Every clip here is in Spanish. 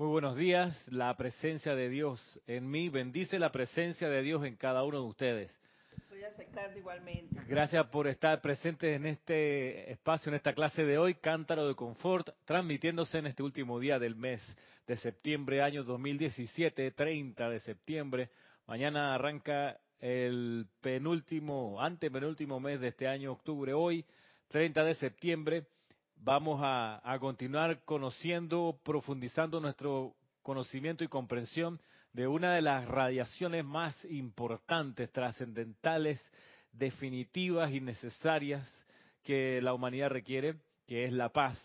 Muy buenos días. La presencia de Dios en mí bendice la presencia de Dios en cada uno de ustedes. Soy aceptando igualmente. Gracias por estar presentes en este espacio, en esta clase de hoy, Cántaro de Confort, transmitiéndose en este último día del mes de septiembre, año 2017, 30 de septiembre. Mañana arranca el penúltimo, antepenúltimo mes de este año, octubre, hoy, 30 de septiembre vamos a, continuar conociendo, profundizando nuestro conocimiento y comprensión de una de las radiaciones más importantes, trascendentales, definitivas y necesarias que la humanidad requiere, que es la paz.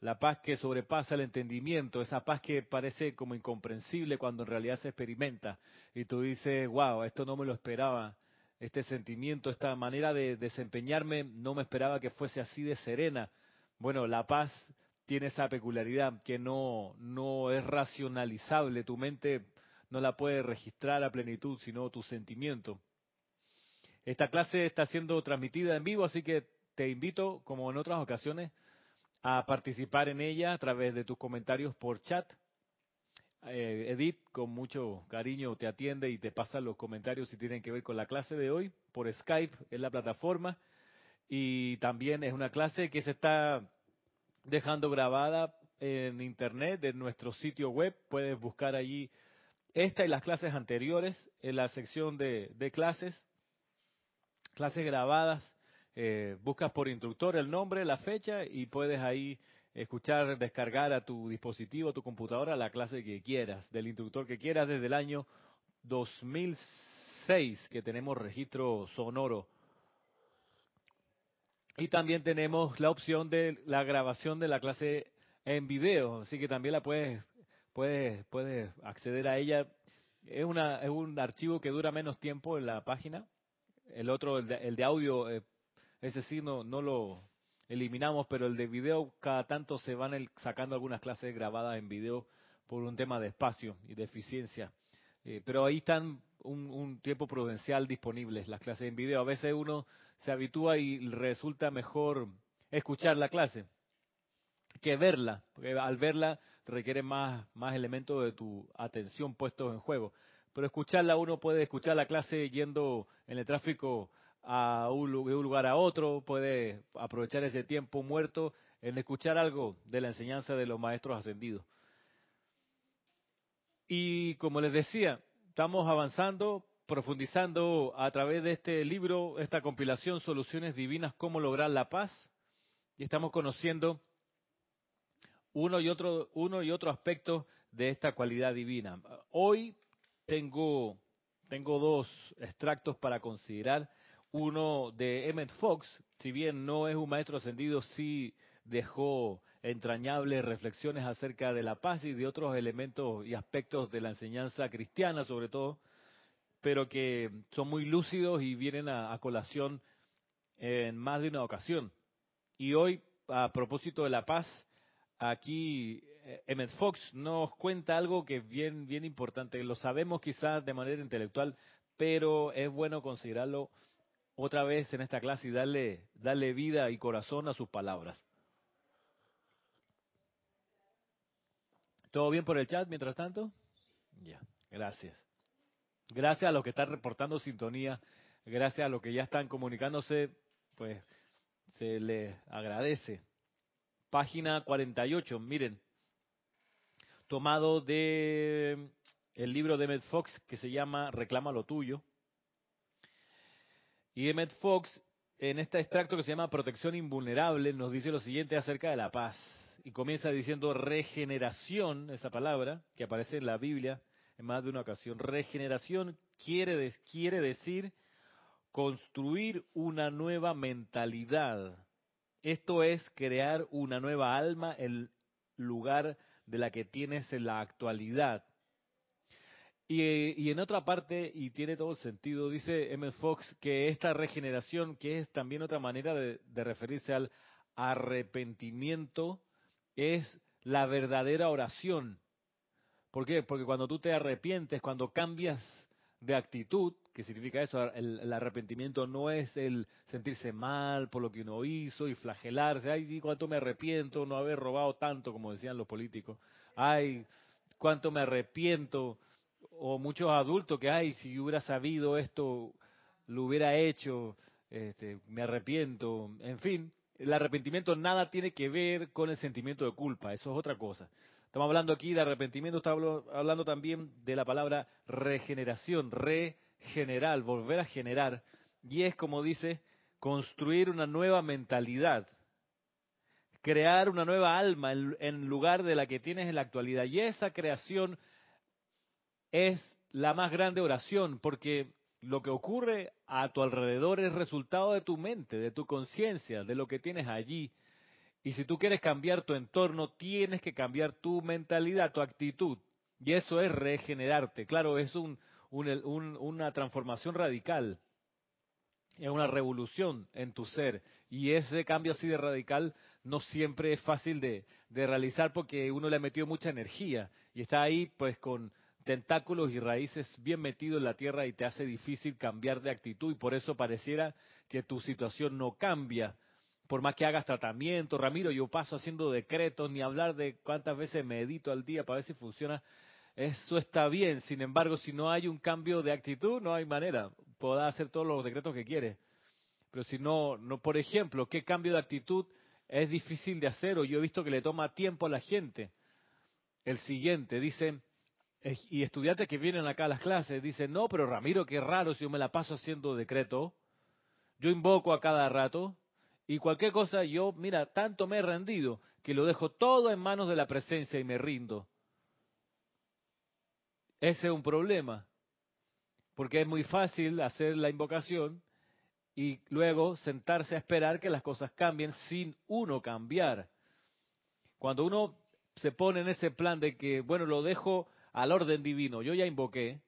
La paz que sobrepasa el entendimiento, esa paz que parece como incomprensible cuando en realidad se experimenta. Y tú dices, wow, esto no me lo esperaba, este sentimiento, esta manera de desempeñarme, no me esperaba que fuese así de serena bueno, la paz tiene esa peculiaridad que no, no es racionalizable, tu mente no la puede registrar a plenitud, sino tu sentimiento. Esta clase está siendo transmitida en vivo, así que te invito, como en otras ocasiones, a participar en ella a través de tus comentarios por chat. Eh, Edith, con mucho cariño, te atiende y te pasa los comentarios si tienen que ver con la clase de hoy por Skype, en la plataforma y también es una clase que se está dejando grabada en internet, en nuestro sitio web. Puedes buscar allí esta y las clases anteriores en la sección de, clases, clases grabadas. Eh, buscas por instructor el nombre, la fecha y puedes ahí escuchar, descargar a tu dispositivo, a tu computadora, la clase que quieras, del instructor que quieras desde el año 2006 que tenemos registro sonoro y también tenemos la opción de la grabación de la clase en video, así que también la puedes, puedes, puedes acceder a ella. Es, una, es un archivo que dura menos tiempo en la página. El otro, el de, audio, eh, ese sí no, no lo eliminamos, pero el de video cada tanto se van sacando algunas clases grabadas en video por un tema de espacio y de eficiencia. Eh, pero ahí están un, tiempo prudencial disponibles las clases en video. A veces uno se habitúa y resulta mejor escuchar la clase que verla, porque al verla requiere más, más elementos de tu atención puestos en juego. Pero escucharla uno puede escuchar la clase yendo en el tráfico a un, de un lugar a otro, puede aprovechar ese tiempo muerto en escuchar algo de la enseñanza de los maestros ascendidos. Y como les decía, estamos avanzando, profundizando a través de este libro, esta compilación Soluciones Divinas, cómo lograr la paz. Y estamos conociendo uno y otro, uno y otro aspecto de esta cualidad divina. Hoy tengo, tengo dos extractos para considerar. Uno de Emmett Fox, si bien no es un maestro ascendido, sí dejó entrañables reflexiones acerca de la paz y de otros elementos y aspectos de la enseñanza cristiana, sobre todo, pero que son muy lúcidos y vienen a, colación en más de una ocasión. Y hoy, a propósito de la paz, aquí eh, Emmett Fox nos cuenta algo que es bien, bien importante. Lo sabemos quizás de manera intelectual, pero es bueno considerarlo otra vez en esta clase y darle, darle vida y corazón a sus palabras. ¿Todo bien por el chat mientras tanto? Ya, gracias. Gracias a los que están reportando sintonía, gracias a los que ya están comunicándose, pues se les agradece. Página 48, miren, tomado de el libro de Emmett Fox que se llama Reclama lo tuyo. Y Emmett Fox, en este extracto que se llama Protección Invulnerable, nos dice lo siguiente acerca de la paz. Y comienza diciendo regeneración, esa palabra que aparece en la Biblia en más de una ocasión. Regeneración quiere, decir construir una nueva mentalidad. Esto es crear una nueva alma en lugar de la que tienes en la actualidad. Y, en otra parte, y tiene todo el sentido, dice M. Fox que esta regeneración, que es también otra manera de, referirse al arrepentimiento, es la verdadera oración. ¿Por qué? Porque cuando tú te arrepientes, cuando cambias de actitud, ¿qué significa eso? El, arrepentimiento no es el sentirse mal por lo que uno hizo y flagelarse, ay, cuánto me arrepiento no haber robado tanto, como decían los políticos, ay, cuánto me arrepiento, o muchos adultos que, ay, si hubiera sabido esto, lo hubiera hecho, este, me arrepiento, en fin, el arrepentimiento nada tiene que ver con el sentimiento de culpa, eso es otra cosa. Estamos hablando aquí de arrepentimiento, estamos hablando también de la palabra regeneración, regenerar, volver a generar. Y es como dice, construir una nueva mentalidad, crear una nueva alma en, lugar de la que tienes en la actualidad. Y esa creación es la más grande oración, porque lo que ocurre a tu alrededor es resultado de tu mente, de tu conciencia, de lo que tienes allí. Y si tú quieres cambiar tu entorno, tienes que cambiar tu mentalidad, tu actitud. Y eso es regenerarte. Claro, es un, una transformación radical, es una revolución en tu ser. Y ese cambio así de radical no siempre es fácil de, de realizar porque uno le ha metido mucha energía y está ahí pues con tentáculos y raíces bien metidos en la tierra y te hace difícil cambiar de actitud y por eso pareciera que tu situación no cambia. Por más que hagas tratamiento, Ramiro, yo paso haciendo decretos, ni hablar de cuántas veces medito al día para ver si funciona. Eso está bien, sin embargo, si no hay un cambio de actitud, no hay manera. Podrás hacer todos los decretos que quieres. Pero si no, no, por ejemplo, ¿qué cambio de actitud es difícil de hacer? O yo he visto que le toma tiempo a la gente. El siguiente, dice, y estudiantes que vienen acá a las clases dicen, no, pero Ramiro, qué raro si yo me la paso haciendo decreto. Yo invoco a cada rato y cualquier cosa yo, mira, tanto me he rendido que lo dejo todo en manos de la presencia y me rindo. Ese es un problema, porque es muy fácil hacer la invocación y luego sentarse a esperar que las cosas cambien sin uno cambiar. Cuando uno se pone en ese plan de que, bueno, lo dejo al orden divino, yo ya invoqué,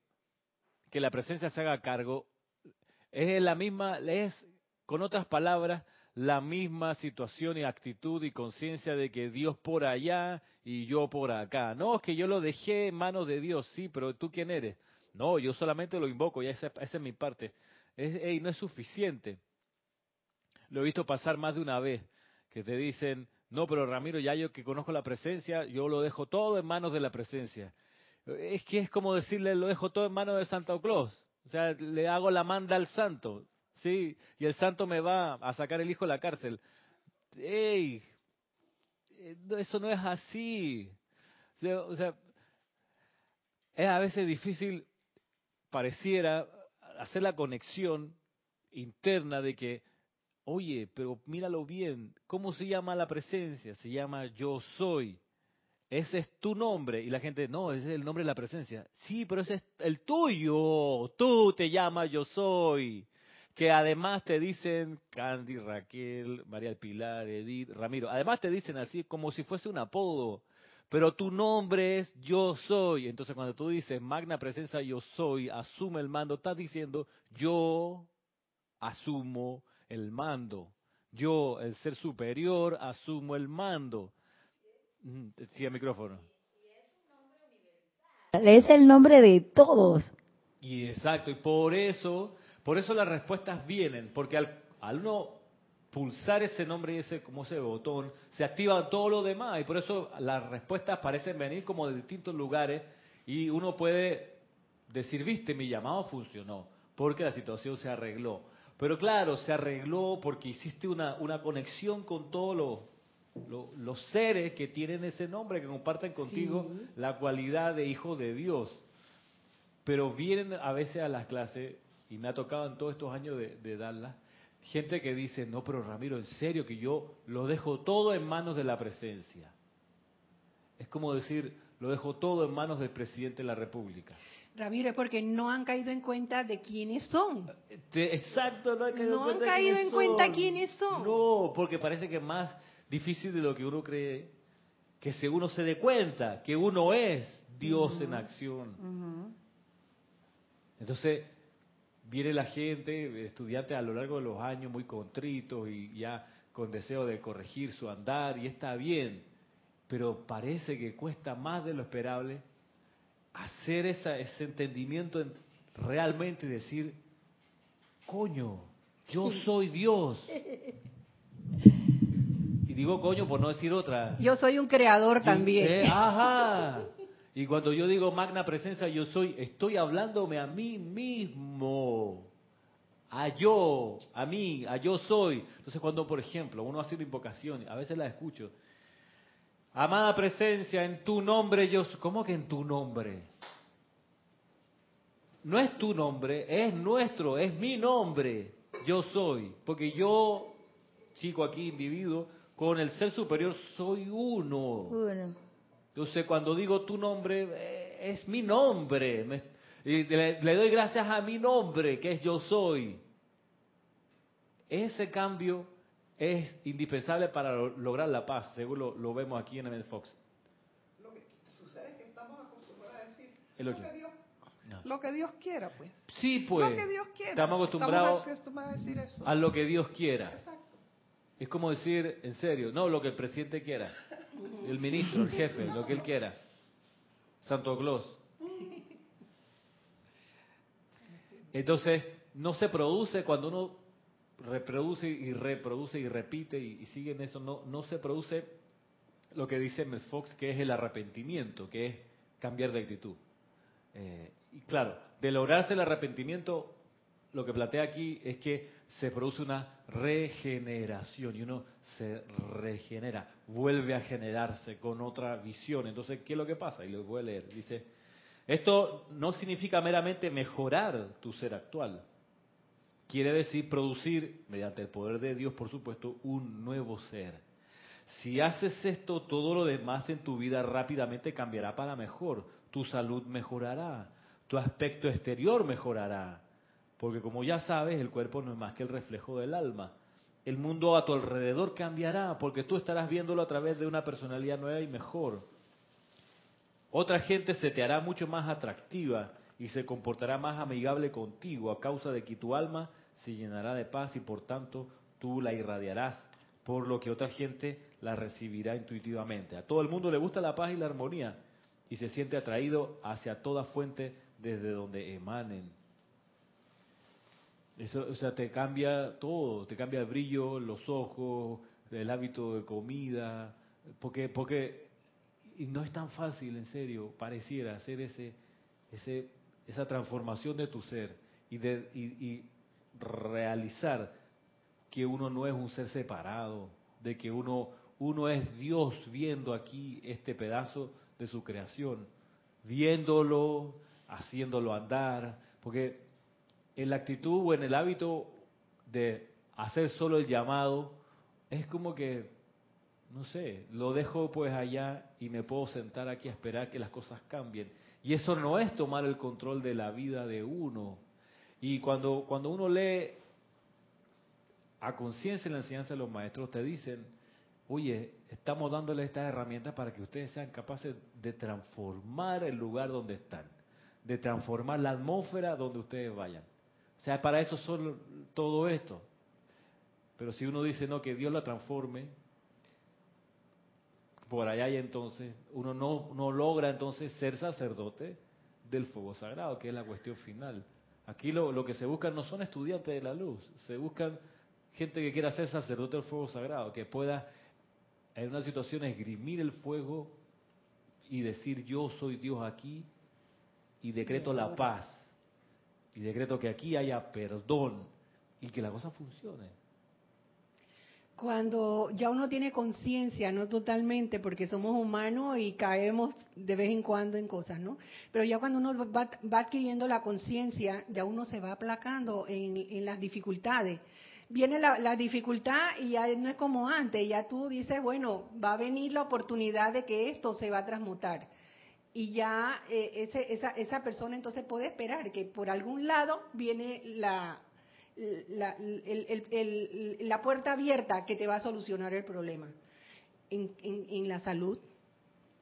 que la presencia se haga cargo, es la misma, es, con otras palabras, la misma situación y actitud y conciencia de que Dios por allá y yo por acá. No, es que yo lo dejé en manos de Dios, sí, pero tú quién eres. No, yo solamente lo invoco, ya esa, esa es mi parte. Es, no es suficiente. Lo he visto pasar más de una vez, que te dicen, no, pero Ramiro, ya yo que conozco la presencia, yo lo dejo todo en manos de la presencia. Es que es como decirle, lo dejo todo en manos de Santa Claus. O sea, le hago la manda al santo, ¿sí? Y el santo me va a sacar el hijo de la cárcel. ¡Ey! Eh, eso no es así. O sea, es a veces difícil, pareciera, hacer la conexión interna de que, oye, pero míralo bien, ¿cómo se llama la presencia? Se llama yo soy ese es tu nombre. Y la gente, no, ese es el nombre de la presencia. Sí, pero ese es el tuyo. Tú te llamas yo soy. Que además te dicen Candy, Raquel, María del Pilar, Edith, Ramiro. Además te dicen así como si fuese un apodo. Pero tu nombre es yo soy. Entonces cuando tú dices magna presencia yo soy, asume el mando, estás diciendo yo asumo el mando. Yo, el ser superior, asumo el mando. Sí, el micrófono. Es el nombre de todos. Y exacto, y por eso, por eso las respuestas vienen, porque al, al uno pulsar ese nombre y ese como ese botón, se activa todo lo demás y por eso las respuestas parecen venir como de distintos lugares y uno puede decir, viste, mi llamado funcionó, porque la situación se arregló. Pero claro, se arregló porque hiciste una, una conexión con todo lo, los seres que tienen ese nombre, que comparten contigo la cualidad de hijo de Dios. Pero vienen a veces a las clases, y me ha tocado en todos estos años de, de darlas, gente que dice, no, pero Ramiro, en serio que yo lo dejo todo en manos de la presencia. Es como decir, lo dejo todo en manos del presidente de la República. Ramiro, es porque no han caído en cuenta de quiénes son. exacto, no, han caído, en, cuenta quiénes son. No, porque parece que más difícil de lo que uno cree, que si uno se dé cuenta que uno es Dios en acción. Entonces, viene la gente, estudiantes a lo largo de los años muy contritos y ya con deseo de corregir su andar, y está bien, pero parece que cuesta más de lo esperable hacer esa, ese entendimiento realmente y decir, coño, yo soy Dios. digo coño por no decir otra. Yo soy un creador también. ajá. Y cuando yo digo magna presencia, yo soy, estoy hablándome a mí mismo. A yo, a mí, a yo soy. Entonces cuando, por ejemplo, uno hace una invocación, a veces la escucho. Amada presencia, en tu nombre yo soy. ¿Cómo que en tu nombre? No es tu nombre, es nuestro, es mi nombre. Yo soy. Porque yo, chico aquí, individuo, con el ser superior soy uno. Uno. Entonces, cuando digo tu nombre, eh, es mi nombre. Me- y le, le doy gracias a mi nombre, que es yo soy. Ese cambio es indispensable para lo- lograr la paz, según lo, lo vemos aquí en el Fox. Lo que sucede es que estamos acostumbrados a decir El lo que Dios, No. lo que Dios quiera, pues. Sí, pues. lo que Dios quiera. Estamos acostumbrados Estamos acostumbrados a decir eso. a lo que Dios quiera. Exacto. Es como decir, en serio, no lo que el presidente quiera, el ministro, el jefe, lo que él quiera. Santo Claus. Entonces, no se produce cuando uno reproduce y reproduce y repite y, sigue en eso, no, no se produce lo que dice Mel Fox, que es el arrepentimiento, que es cambiar de actitud. Eh, y claro, de lograrse el arrepentimiento, lo que plantea aquí es que se produce una regeneración y uno se regenera, vuelve a generarse con otra visión. Entonces, ¿qué es lo que pasa? Y lo voy a leer. Dice, esto no significa meramente mejorar tu ser actual. Quiere decir producir, mediante el poder de Dios, por supuesto, un nuevo ser. Si haces esto, todo lo demás en tu vida rápidamente cambiará para mejor. Tu salud mejorará, tu aspecto exterior mejorará, porque como ya sabes, el cuerpo no es más que el reflejo del alma. El mundo a tu alrededor cambiará, porque tú estarás viéndolo a través de una personalidad nueva y mejor. Otra gente se te hará mucho más atractiva y se comportará más amigable contigo a causa de que tu alma se llenará de paz y por tanto tú la irradiarás, por lo que otra gente la recibirá intuitivamente. A todo el mundo le gusta la paz y la armonía y se siente atraído hacia toda fuente desde donde emanen. Eso, o sea, te cambia todo, te cambia el brillo, los ojos, el hábito de comida, porque, porque y no es tan fácil, en serio, pareciera hacer ese, ese, esa transformación de tu ser y, de, y, y realizar que uno no es un ser separado, de que uno, uno es Dios viendo aquí este pedazo de su creación, viéndolo, haciéndolo andar, porque en la actitud o en el hábito de hacer solo el llamado, es como que, no sé, lo dejo pues allá y me puedo sentar aquí a esperar que las cosas cambien. Y eso no es tomar el control de la vida de uno. Y cuando, cuando uno lee a conciencia en la enseñanza de los maestros, te dicen, oye, estamos dándole estas herramientas para que ustedes sean capaces de transformar el lugar donde están, de transformar la atmósfera donde ustedes vayan. O sea, para eso son todo esto. Pero si uno dice, no, que Dios la transforme, por allá y entonces uno no, no logra entonces ser sacerdote del fuego sagrado, que es la cuestión final. Aquí lo, lo que se buscan no son estudiantes de la luz, se buscan gente que quiera ser sacerdote del fuego sagrado, que pueda en una situación esgrimir el fuego y decir yo soy Dios aquí y decreto la paz y decreto que aquí haya perdón y que la cosa funcione. Cuando ya uno tiene conciencia, no totalmente, porque somos humanos y caemos de vez en cuando en cosas, ¿no? Pero ya cuando uno va, va adquiriendo la conciencia, ya uno se va aplacando en, en las dificultades. Viene la, la, dificultad y ya no es como antes, ya tú dices, bueno, va a venir la oportunidad de que esto se va a transmutar. Y ya eh, ese, esa, esa persona entonces puede esperar que por algún lado viene la, la, el, el, el, la, puerta abierta que te va a solucionar el problema. En, en, en, la salud,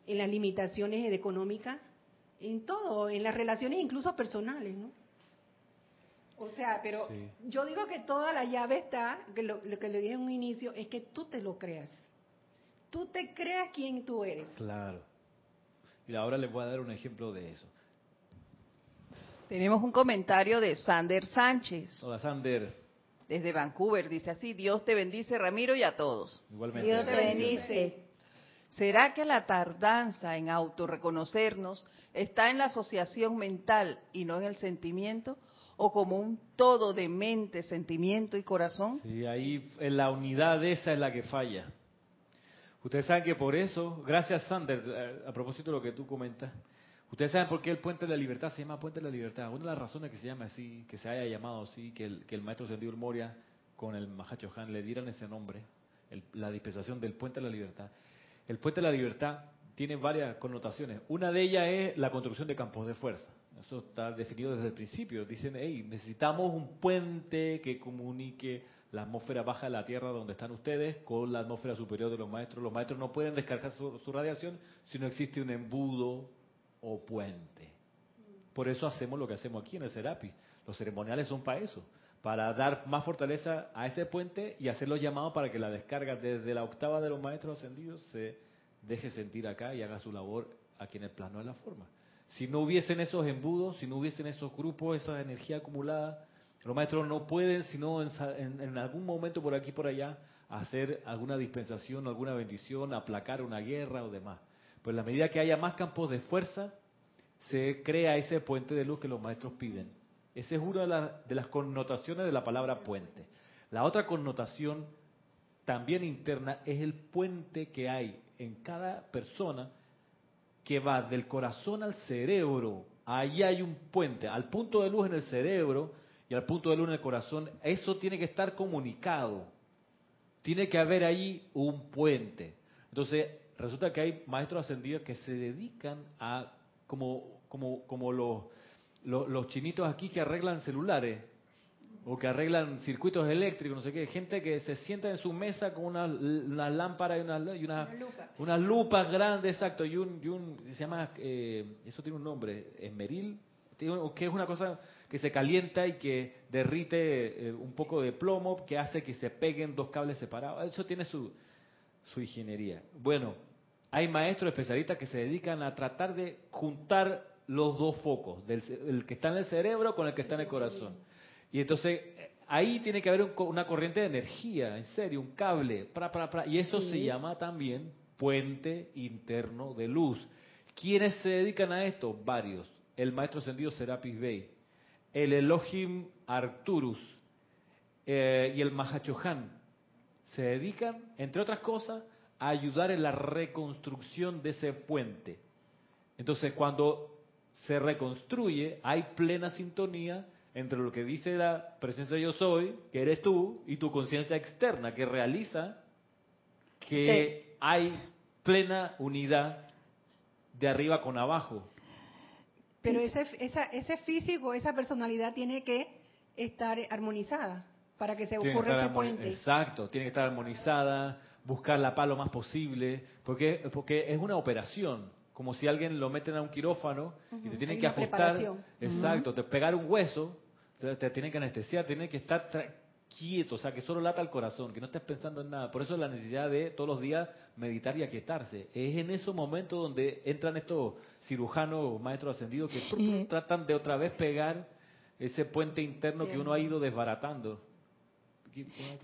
en las limitaciones económicas, en todo, en las relaciones incluso personales, ¿no? O sea, pero sí. yo digo que toda la llave está, que lo, lo, que le dije en un inicio, es que tú te lo creas. Tú te creas quién tú eres. Claro. Y ahora les voy a dar un ejemplo de eso. Tenemos un comentario de Sander Sánchez. Hola, Sander. Desde Vancouver, dice así, Dios te bendice, Ramiro, y a todos. Igualmente. Dios te bendice. ¿Será que la tardanza en autorreconocernos está en la asociación mental y no en el sentimiento? ¿O como un todo de mente, sentimiento y corazón? Sí, ahí en la unidad esa es la que falla. Ustedes saben que por eso, gracias Sander, eh, a propósito de lo que tú comentas, ustedes saben por qué el Puente de la Libertad se llama Puente de la Libertad. Una de las razones que se llama así, que se haya llamado así, que el, maestro Sendido Moria con el Mahacho Han le dieran ese nombre, el- la dispensación del Puente de la Libertad. El Puente de la Libertad tiene varias connotaciones. Una de ellas es la construcción de campos de fuerza. Eso está definido desde el principio. Dicen, hey, necesitamos un puente que comunique la atmósfera baja de la Tierra donde están ustedes con la atmósfera superior de los maestros. Los maestros no pueden descargar su, radiación si no existe un embudo o puente. Por eso hacemos lo que hacemos aquí en el Serapi. Los ceremoniales son para eso, para dar más fortaleza a ese puente y hacer los llamados para que la descarga desde la octava de los maestros ascendidos se deje sentir acá y haga su labor aquí en el plano de la forma. Si no hubiesen esos embudos, si no hubiesen esos grupos, esa energía acumulada, los maestros no pueden, sino en, en- en algún momento por aquí por allá, hacer alguna dispensación, alguna bendición, aplacar una guerra o demás. Pues a la medida que haya más campos de fuerza, se crea ese puente de luz que los maestros piden. Esa es una de, de las connotaciones de la palabra puente. La otra connotación también interna es el puente que hay en cada persona que va del corazón al cerebro. Ahí hay un puente, al punto de luz en el cerebro y al punto de luz en el corazón. Eso tiene que estar comunicado. Tiene que haber ahí un puente. Entonces, resulta que hay maestros ascendidos que se dedican a, como, como, como los, los, los chinitos aquí que arreglan celulares o que arreglan circuitos eléctricos, no sé qué, gente que se sienta en su mesa con una, una lámpara y unas y una, Una lupa. unas lupas grandes, exacto, y un, y un se llama, eh, eso tiene un nombre, esmeril, que es una cosa que se calienta y que derrite eh, un poco de plomo, que hace que se peguen dos cables separados. Eso tiene su, su ingeniería. Bueno, hay maestros especialistas que se dedican a tratar de juntar los dos focos, del, el que está en el cerebro con el que está en el corazón. Y entonces eh, ahí tiene que haber un una corriente de energía, en serio, un cable, pra, pra, pra, y eso se llama también puente interno de luz. ¿Quiénes se dedican a esto? Varios. El maestro ascendido Serapis Bey, el Elohim Arcturus eh, y el Mahachohan se dedican, entre otras cosas, a ayudar en la reconstrucción de ese puente. Entonces, cuando se reconstruye, hay plena sintonía entre lo que dice la presencia yo soy, que eres tú, y tu conciencia externa, que realiza que hay plena unidad de arriba con abajo. Pero ese, esa, ese físico, esa personalidad tiene que estar armonizada para que se ocurra ese puente. Exacto, tiene que estar armonizada, buscar la paz lo más posible, porque, porque es una operación, como si alguien lo meten a un quirófano y te tienen Hay que ajustar, exacto, te pegar un hueso, te, te tienen que anestesiar, tienen que estar quieto, o sea, que solo lata el corazón, que no estés pensando en nada. Por eso la necesidad de todos los días meditar y aquietarse. Es en esos momentos donde entran estos cirujanos, maestros ascendidos, que pr- pr- Sí. tratan de otra vez pegar ese puente interno que uno ha ido desbaratando.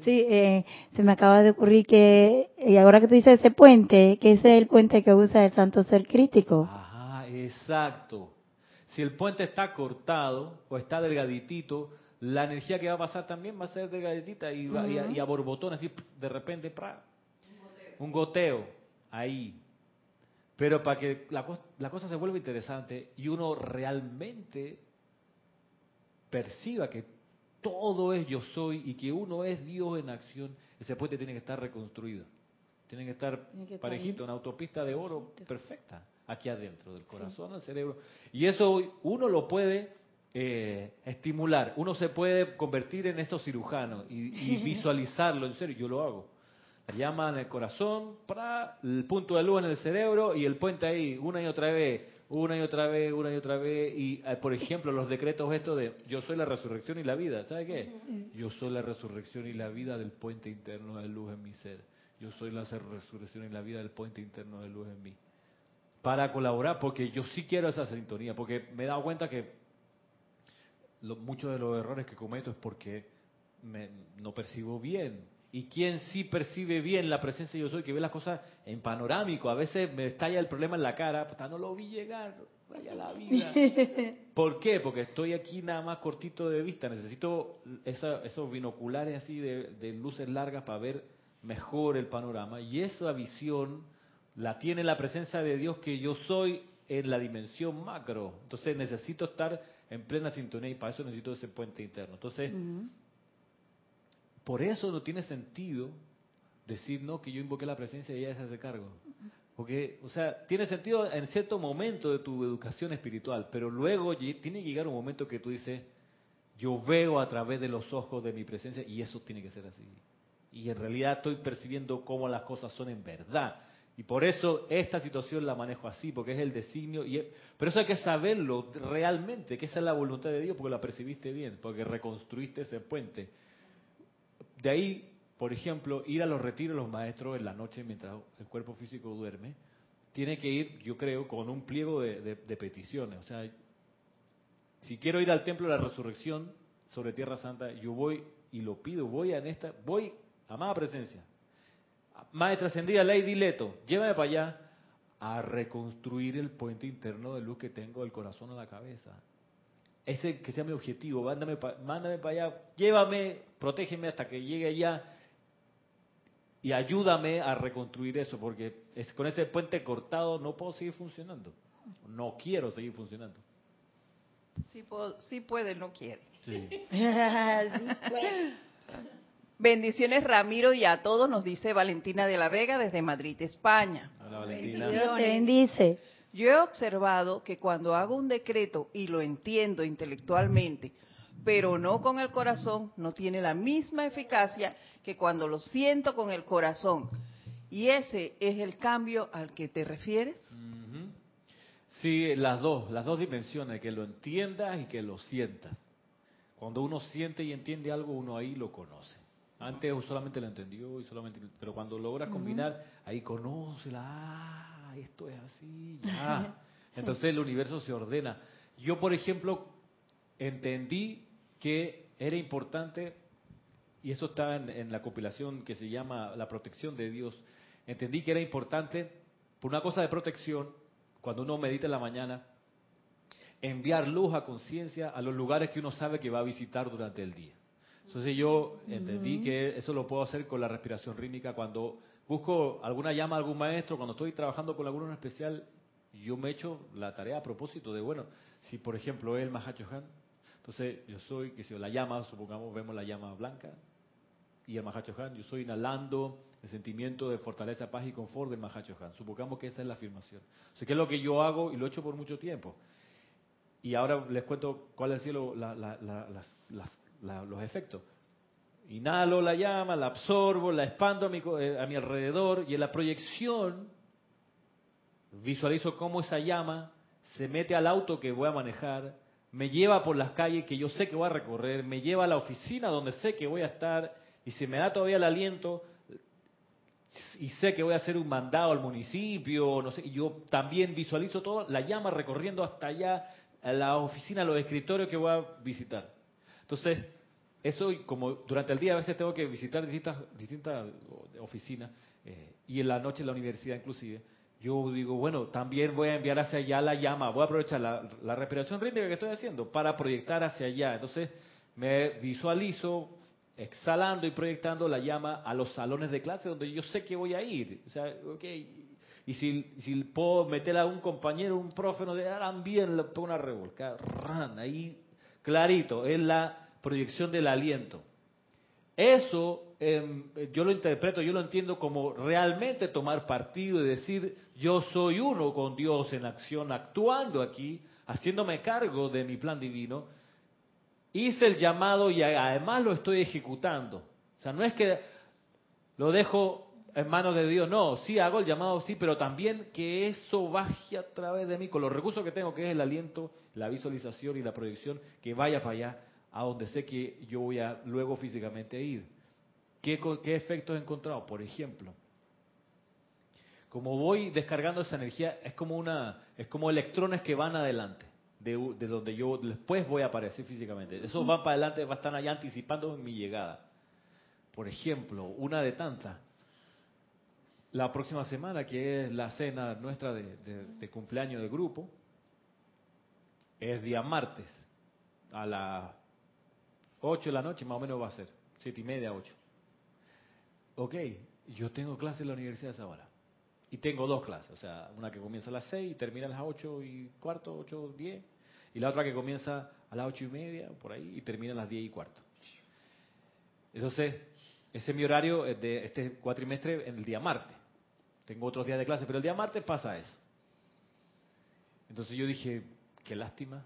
Sí, eh, se me acaba de ocurrir que, y ahora que tú dices ese puente, que ese es el puente que usa el santo ser crítico. Ajá, exacto. Si el puente está cortado o está delgaditito, la energía que va a pasar también va a ser delgaditita y, va- y a, y a borbotones, así de repente, ¡pra! un goteo ahí. Pero para que la, cos- la cosa se vuelva interesante y uno realmente perciba que todo es yo soy y que uno es Dios en acción, ese puente tiene que estar reconstruido. Tiene que estar Tiene que estar parejito, una autopista de oro perfecta, aquí adentro, del corazón al cerebro. Y eso uno lo puede eh, estimular, uno se puede convertir en estos cirujanos y, y visualizarlo, en serio, yo lo hago. La llama en el corazón, para el punto de luz en el cerebro y el puente ahí, una y otra vez, una y otra vez, una y otra vez. Y, eh, por ejemplo, los decretos estos de yo soy la resurrección y la vida, ¿sabe qué? Yo soy la resurrección y la vida del puente interno de luz en mi ser. Yo soy la resurrección y la vida del puente interno de luz en mí. Para colaborar, porque yo sí quiero esa sintonía, porque me he dado cuenta que lo- muchos de los errores que cometo es porque me- no percibo bien y quién sí percibe bien la presencia de yo soy, que ve las cosas en panorámico. A veces me estalla el problema en la cara, puta, no lo vi llegar, vaya la vida. ¿Por qué? Porque estoy aquí nada más cortito de vista. Necesito esa- esos binoculares así de, de luces largas para ver mejor el panorama. Y esa visión la tiene la presencia de Dios que yo soy en la dimensión macro. Entonces necesito estar en plena sintonía y para eso necesito ese puente interno. Entonces, por eso no tiene sentido decir no que yo invoqué la presencia y ella se hace cargo. Porque, o sea, tiene sentido en cierto momento de tu educación espiritual, pero luego tiene que llegar un momento que tú dices, yo veo a través de los ojos de mi presencia y eso tiene que ser así. Y en realidad estoy percibiendo cómo las cosas son en verdad. Y por eso esta situación la manejo así, porque es el designio. Y pero eso hay que saberlo realmente, que esa es la voluntad de Dios, porque la percibiste bien, porque reconstruiste ese puente. De ahí, por ejemplo, ir a los retiros de los maestros en la noche mientras el cuerpo físico duerme, tiene que ir, yo creo, con un pliego de, peticiones. O sea, si quiero ir al templo de la resurrección sobre Tierra Santa, yo voy y lo pido, voy a esta, voy, amada presencia, Maestra ascendida Lady Leto, llévame para allá a reconstruir el puente interno de luz que tengo del corazón a la cabeza. Ese que sea mi objetivo, mándame, pa- mándame para allá, llévame, protégeme hasta que llegue allá y ayúdame a reconstruir eso, porque es- con ese puente cortado no puedo seguir funcionando. No quiero seguir funcionando. Sí, puedo- sí puede, no quiere. Sí. Sí, pues. Bendiciones Ramiro y a todos, nos dice Valentina de la Vega desde Madrid, España. Hola Valentina. Dios te bendice. Yo he observado que cuando hago un decreto y lo entiendo intelectualmente, pero no con el corazón, no tiene la misma eficacia que cuando lo siento con el corazón. Y ese es el cambio al que te refieres. Sí, las dos, las dos dimensiones, que lo entiendas y que lo sientas. Cuando uno siente y entiende algo, uno ahí lo conoce. Antes solamente lo entendió y solamente, pero cuando logra combinar, ahí conoce la, ah, esto es así, ya. Entonces el universo se ordena. Yo, por ejemplo, entendí que era importante, y eso está en, en la compilación que se llama La protección de Dios, entendí que era importante, por una cosa de protección, cuando uno medita en la mañana, enviar luz a conciencia a los lugares que uno sabe que va a visitar durante el día. Entonces yo entendí que eso lo puedo hacer con la respiración rítmica cuando busco alguna llama a algún maestro, cuando estoy trabajando con alguno en especial, yo me echo la tarea a propósito de, bueno, si por ejemplo es el Mahachohan, entonces yo soy, que si la llama, supongamos, vemos la llama blanca, y el Mahachohan, yo soy inhalando el sentimiento de fortaleza, paz y confort del Mahachohan. Supongamos que esa es la afirmación. O sea, que es lo que yo hago y lo he hecho por mucho tiempo. Y ahora les cuento cuáles han sido la- la- la- las- las- la- los efectos. Inhalo la llama, la absorbo, la expando a mi, eh, a mi alrededor y en la proyección visualizo cómo esa llama se mete al auto que voy a manejar, me lleva por las calles que yo sé que voy a recorrer, me lleva a la oficina donde sé que voy a estar y si me da todavía el aliento y sé que voy a hacer un mandado al municipio, no sé, y yo también visualizo todo, la llama recorriendo hasta allá, a la oficina, a los escritorios que voy a visitar. Entonces, eso como durante el día a veces tengo que visitar distintas, distintas oficinas eh, y en la noche en la universidad inclusive, yo digo, bueno, también voy a enviar hacia allá la llama, voy a aprovechar la, la respiración rítmica que estoy haciendo para proyectar hacia allá. Entonces, me visualizo exhalando y proyectando la llama a los salones de clase donde yo sé que voy a ir. O sea, ok, y si, si puedo meter a un compañero, un profe, no también le pongo una revolcada, ahí clarito, es la proyección del aliento. Eso eh, yo lo interpreto, yo lo entiendo como realmente tomar partido y decir, yo soy uno con Dios en acción, actuando aquí, haciéndome cargo de mi plan divino. Hice el llamado y además lo estoy ejecutando. O sea, no es que lo dejo en manos de Dios, no, sí hago el llamado, sí, pero también que eso baje a través de mí, con los recursos que tengo, que es el aliento, la visualización y la proyección, que vaya para allá, a donde sé que yo voy a luego físicamente ir. ¿Qué, qué efectos he encontrado? Por ejemplo, como voy descargando esa energía, es como una, es como electrones que van adelante, de, de donde yo después voy a aparecer físicamente. Esos van para adelante, van a estar allá anticipando mi llegada. por ejemplo, una de tantas, la próxima semana, que es la cena nuestra de, de- de cumpleaños del grupo, es día martes, a las 8 de la noche más o menos va a ser, siete y media, 8. Ok, yo tengo clase en la universidad esa hora. Y tengo dos clases, o sea, una que comienza a las 6 y termina a las 8 y cuarto, 8, 10, y la otra que comienza a las 8 y media, por ahí, y termina a las 10 y cuarto. Entonces, ese es mi horario eh, de este cuatrimestre en el día martes. Tengo otros días de clase, pero el día martes pasa eso. Entonces yo dije, qué lástima,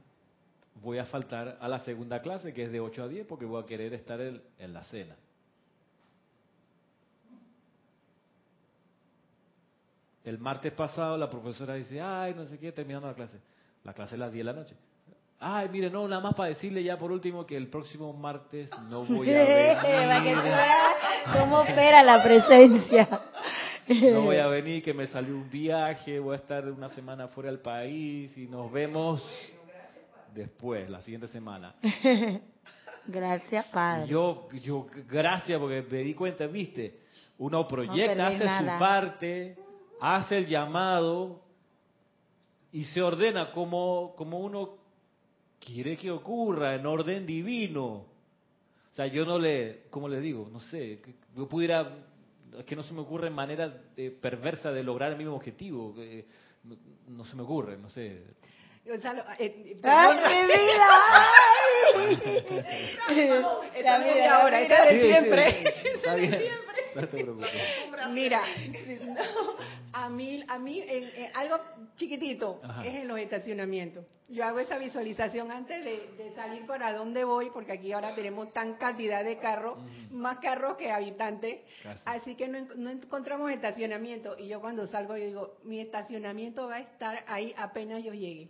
voy a faltar a la segunda clase, que es de 8 a 10, porque voy a querer estar en, en la cena. El martes pasado la profesora dice, ay, no sé qué, terminando la clase. La clase es a las 10 de la noche. Ay, mire, no, nada más para decirle ya por último que el próximo martes no voy a veas cómo opera la presencia. No voy a venir, que me salió un viaje, voy a estar una semana fuera del país y nos vemos después, la siguiente semana. Gracias, Padre. yo, yo, gracias, porque me di cuenta, viste, uno proyecta, hace nada. su parte, hace el llamado y se ordena como, como uno quiere que ocurra, en orden divino. O sea, yo no le, ¿cómo le digo? No sé, yo pudiera, es que no se me ocurre manera eh, perversa de lograr el mismo objetivo. eh, no, no se me ocurre, no sé. Gonzalo, eh, ¡Ay, perdón, mi vida! ¡Ay! Esta media hora, esta de Sí, sí, siempre. sí, está bien, no te preocupes. Mira, no, mí, a mí en- en algo chiquitito Ajá. es en los estacionamientos. Yo hago esa visualización antes de, de salir para dónde voy, porque aquí ahora tenemos tan cantidad de carros, más carros que habitantes, Casi. así que no, en- no encontramos estacionamiento. Y yo cuando salgo, yo digo, mi estacionamiento va a estar ahí apenas yo llegue.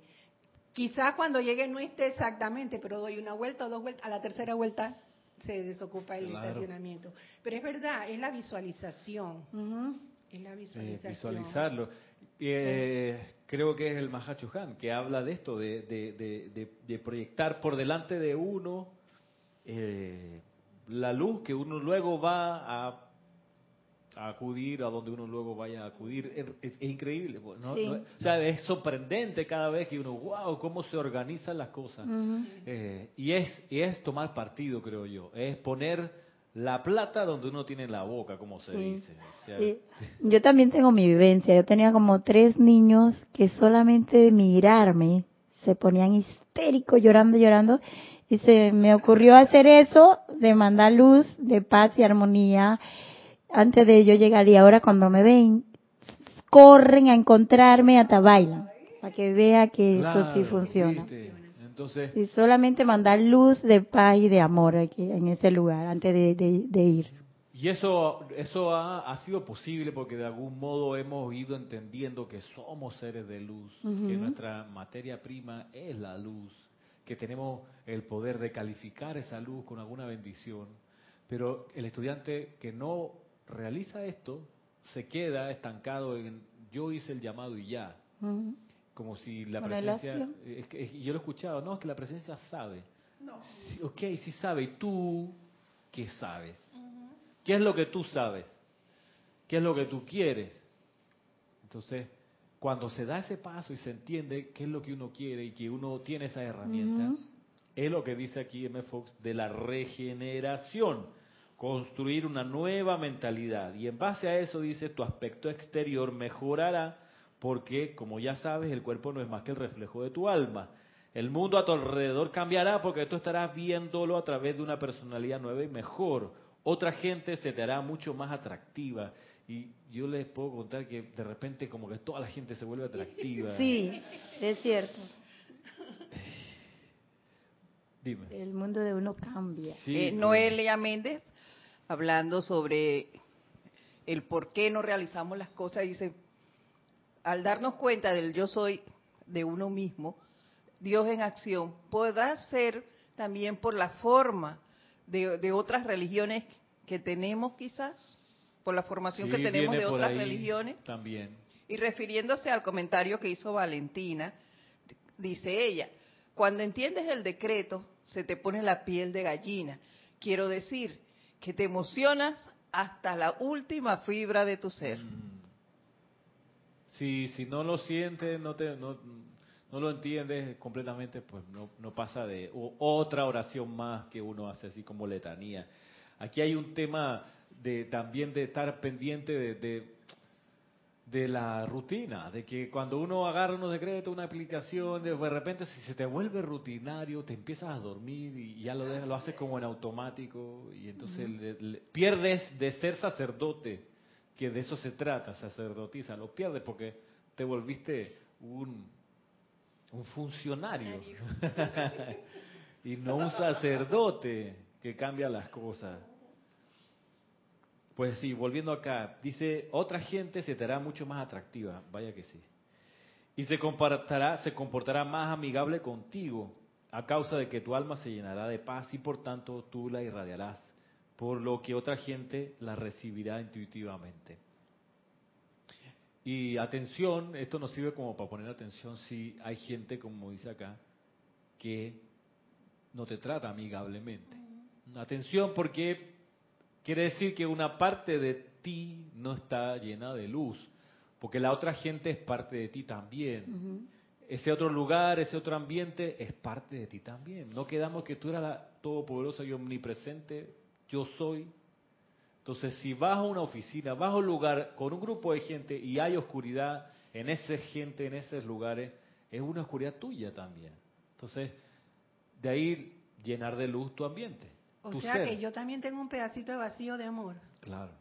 Quizás cuando llegue no esté exactamente, pero doy una vuelta o dos vueltas, a la tercera vuelta se desocupa el Claro. estacionamiento. Pero es verdad, es la visualización. Es la Eh, visualización. visualizarlo. Eh, Creo que es el Mahachohan que habla de esto, de, de- de- de- proyectar por delante de uno eh, la luz que uno luego va a, a acudir, a donde uno luego vaya a acudir. Es, es- increíble. pues, ¿no? Sí. O sea, es sorprendente cada vez que uno, wow, cómo se organizan las cosas. Ujú. Eh, y, es, y es tomar partido, creo yo. Es poner la plata donde uno tiene la boca, como se Sí. dice. O sea, Sí. Yo también tengo mi vivencia. Yo tenía como tres niños que solamente de mirarme se ponían histéricos, llorando, llorando. Y se me ocurrió hacer eso, de mandar luz, de paz y armonía, antes de yo llegar. Y ahora cuando me ven, corren a encontrarme, hasta bailan, para que vea que eso sí funciona. ¿viste? Entonces, Y solamente mandar luz de paz y de amor aquí, en ese lugar, antes de, de- de ir. y eso, eso ha, ha sido posible porque de algún modo hemos ido entendiendo que somos seres de luz, que nuestra materia prima es la luz, que tenemos el poder de calificar esa luz con alguna bendición. Pero el estudiante que no realiza esto se queda estancado en yo hice el llamado y ya. Como si la presencia, acción. es que- es yo lo he escuchado, no, es que la presencia sabe. No. Sí, ok, sí sabe. ¿Y tú qué sabes? ¿Qué es lo que tú sabes? ¿Qué es lo que tú quieres? Entonces, cuando se da ese paso y se entiende qué es lo que uno quiere y que uno tiene esa herramienta, es lo que dice aquí M. Fox de la regeneración. Construir una nueva mentalidad. Y en base a eso dice, tu aspecto exterior mejorará porque, como ya sabes, el cuerpo no es más que el reflejo de tu alma. El mundo a tu alrededor cambiará porque tú estarás viéndolo a través de una personalidad nueva y mejor. Otra gente se te hará mucho más atractiva. Y yo les puedo contar que de repente como que toda la gente se vuelve atractiva. Sí, es cierto. Dime. El mundo de uno cambia. Sí, Eh, Noelia Méndez, hablando sobre el por qué no realizamos las cosas, dice, al darnos cuenta del yo soy de uno mismo, Dios en acción, podrá ser también por la forma de, de otras religiones que tenemos quizás, por la formación que tenemos de otras religiones. También. Y refiriéndose al comentario que hizo Valentina, dice ella, cuando entiendes el decreto, se te pone la piel de gallina. Quiero decir que te emocionas hasta la última fibra de tu ser. Mm. Si, si no lo sientes, no, te, no, no lo entiendes completamente, pues no, no pasa de otra oración más que uno hace así como letanía. Aquí hay un tema de también de estar pendiente de, de, de la rutina, de que cuando uno agarra unos decretos, una aplicación, de, de repente si se te vuelve rutinario, te empiezas a dormir y ya lo dejas, lo haces como en automático y entonces le- le- pierdes de ser sacerdote, que de eso se trata, sacerdotisa, lo pierdes porque te volviste un, un funcionario y no un sacerdote que cambia las cosas. Pues sí, volviendo acá, dice, otra gente se te hará mucho más atractiva, vaya que sí. Y se comportará, se comportará más amigable contigo a causa de que tu alma se llenará de paz y por tanto tú la irradiarás, por lo que otra gente la recibirá intuitivamente. Y atención, esto nos sirve como para poner atención si hay gente, como dice acá, que no te trata amigablemente. Atención porque quiere decir que una parte de ti no está llena de luz, porque la otra gente es parte de ti también. Ese otro lugar, ese otro ambiente es parte de ti también. No quedamos que tú eras la todopoderosa y omnipresente, yo soy. Entonces, si vas a una oficina, vas a un lugar con un grupo de gente y hay oscuridad en esa gente, en esos lugares, es una oscuridad tuya también. Entonces, de ahí llenar de luz tu ambiente. O tu sea ser. que yo también tengo un pedacito de vacío de amor. Claro.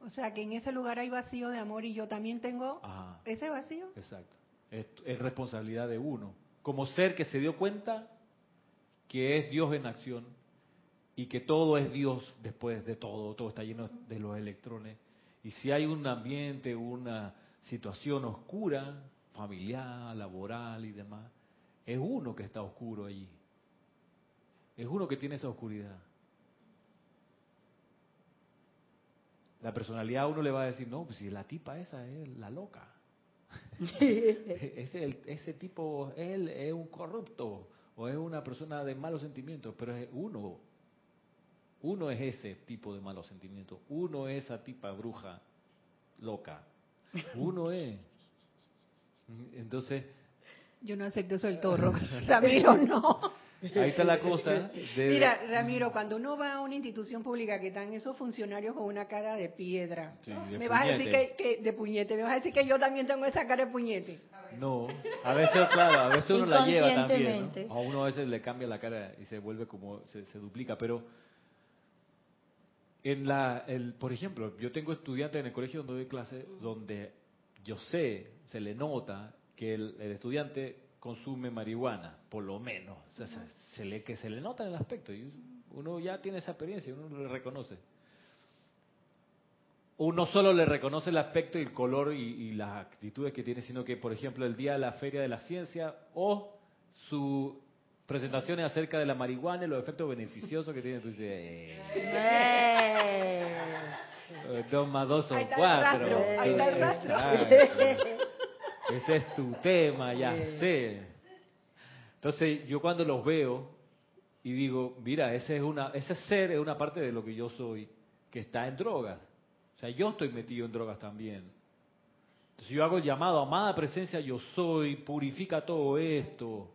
O sea que en ese lugar hay vacío de amor y yo también tengo Ajá. ese vacío. Exacto. Es, es responsabilidad de uno. Como ser que se dio cuenta que es Dios en acción y que todo es Dios después de todo, todo está lleno de los electrones. Y si hay un ambiente, una situación oscura, familiar, laboral y demás, es uno que está oscuro allí. Es uno que tiene esa oscuridad. La personalidad a uno le va a decir, no, pues si la tipa esa es la loca. ese, ese tipo, él es un corrupto o es una persona de malos sentimientos, pero es uno. Uno es ese tipo de malos sentimientos. Uno es esa tipa bruja loca. Uno es. Entonces, Yo no acepto eso del torro. Ramiro, no. ahí está la cosa. de- Mira, Ramiro, cuando uno va a una institución pública que están esos funcionarios con una cara de piedra, Sí, de me vas a decir que, que- de puñete, me vas a decir que yo también tengo esa cara de puñete. No, a veces, claro, a veces uno la lleva también. ¿no? A uno a veces le cambia la cara y se vuelve como, se, se duplica. Pero, en la, el, por ejemplo, yo tengo estudiantes en el colegio donde doy clase, donde yo sé, se le nota que el, el estudiante consume marihuana, por lo menos. O sea, se, se le, que se le nota en el aspecto. Y uno ya tiene esa experiencia, uno lo reconoce uno solo le reconoce el aspecto y el color y, y las actitudes que tiene, sino que, por ejemplo, el día de la Feria de la Ciencia o su presentaciones acerca de la marihuana y los efectos beneficiosos que tiene, tú dices, eh, eh, dos más dos son Ahí está el cuatro. rastro, ahí está el rastro. Exacto. Ese es tu tema, ya sé. Entonces, yo cuando los veo y digo, mira, ese es una, ese ser es una parte de lo que yo soy, que está en drogas. O sea, yo estoy metido en drogas también. Entonces yo hago el llamado, amada presencia, yo soy, purifica todo esto.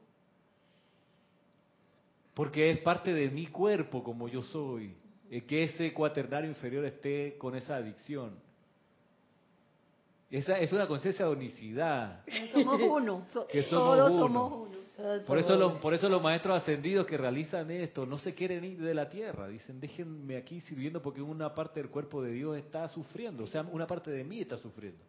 Porque es parte de mi cuerpo como yo soy. Que ese cuaternario inferior esté con esa adicción. Esa es una conciencia de unicidad. Somos uno, Que somos todos uno. somos uno. Por eso, los, por eso los maestros ascendidos que realizan esto no se quieren ir de la tierra. Dicen, déjenme aquí sirviendo porque una parte del cuerpo de Dios está sufriendo. O sea, una parte de mí está sufriendo.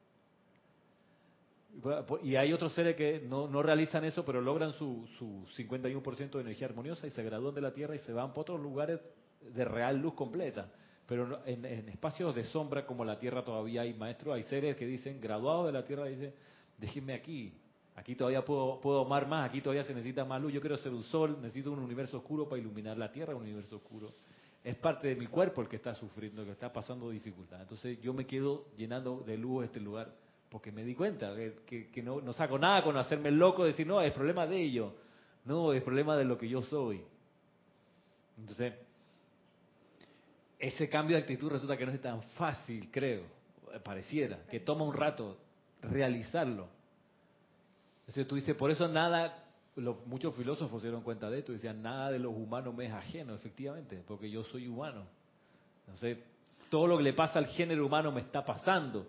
Y hay otros seres que no, realizan eso, pero logran su, su 51% de energía armoniosa y se gradúan de la tierra y se van para otros lugares de real luz completa. Pero en espacios de sombra como la tierra todavía hay maestros, hay seres que dicen, graduados de la tierra, dicen, déjenme aquí, aquí todavía puedo, puedo amar más, aquí todavía se necesita más luz, yo quiero ser un sol, necesito un universo oscuro para iluminar la tierra, un universo oscuro. Es parte de mi cuerpo el que está sufriendo, que está pasando dificultad. Entonces yo me quedo llenando de luz este lugar porque me di cuenta que, no, no saco nada con hacerme loco, decir, no, es problema de ellos, no, es problema de lo que yo soy. Entonces, ese cambio de actitud resulta que no es tan fácil, creo, pareciera, que toma un rato realizarlo. Entonces tú dices, por eso nada, los, muchos filósofos se dieron cuenta de esto, decían, nada de los humanos me es ajeno, efectivamente, porque yo soy humano. Entonces, todo lo que le pasa al género humano me está pasando.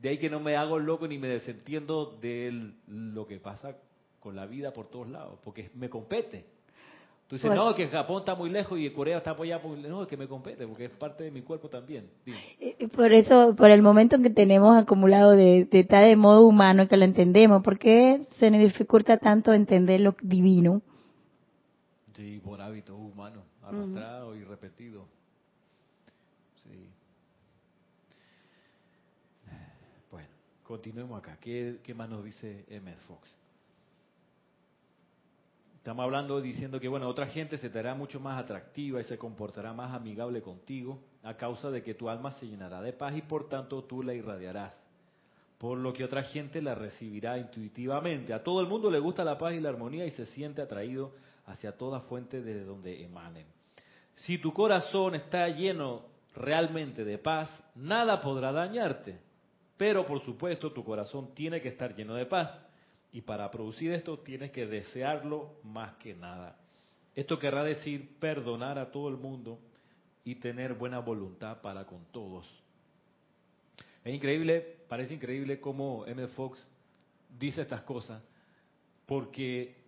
De ahí que no me hago loco ni me desentiendo de lo que pasa con la vida por todos lados, porque me compete. Tú dices, no, que Japón está muy lejos y Corea está apoyado. No, es que me compete, porque es parte de mi cuerpo también. Por eso, por el momento en que tenemos acumulado de, de estar de modo humano, que lo entendemos, ¿por qué se nos dificulta tanto entender lo divino? Sí, por hábitos humanos, arrastrados y repetidos. Sí. Bueno, continuemos acá. ¿Qué, más nos dice Emmett Fox? Estamos hablando diciendo que, bueno, otra gente se te hará mucho más atractiva y se comportará más amigable contigo a causa de que tu alma se llenará de paz y por tanto tú la irradiarás. Por lo que otra gente la recibirá intuitivamente. A todo el mundo le gusta la paz y la armonía y se siente atraído hacia toda fuente desde donde emanen. Si tu corazón está lleno realmente de paz, nada podrá dañarte. Pero por supuesto tu corazón tiene que estar lleno de paz y para producir esto tienes que desearlo más que nada. Esto querrá decir perdonar a todo el mundo y tener buena voluntad para con todos. Es increíble, parece increíble cómo M. Fox dice estas cosas, porque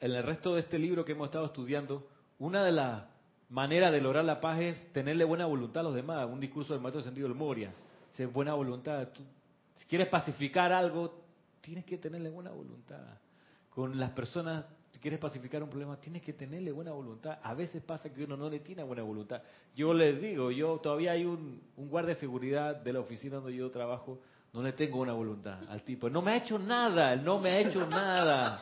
en el resto de este libro que hemos estado estudiando, una de las maneras de lograr la paz es tenerle buena voluntad a los demás. Un discurso del maestro sentido del Moria. Si buena voluntad. Si quieres pacificar algo, tienes que tenerle buena voluntad. Con las personas, si quieres pacificar un problema, tienes que tenerle buena voluntad. A veces pasa que uno no le tiene buena voluntad. Yo les digo, yo todavía hay un, guardia de seguridad de la oficina donde yo trabajo, no le tengo buena voluntad al tipo. No me ha hecho nada, él no me ha hecho nada.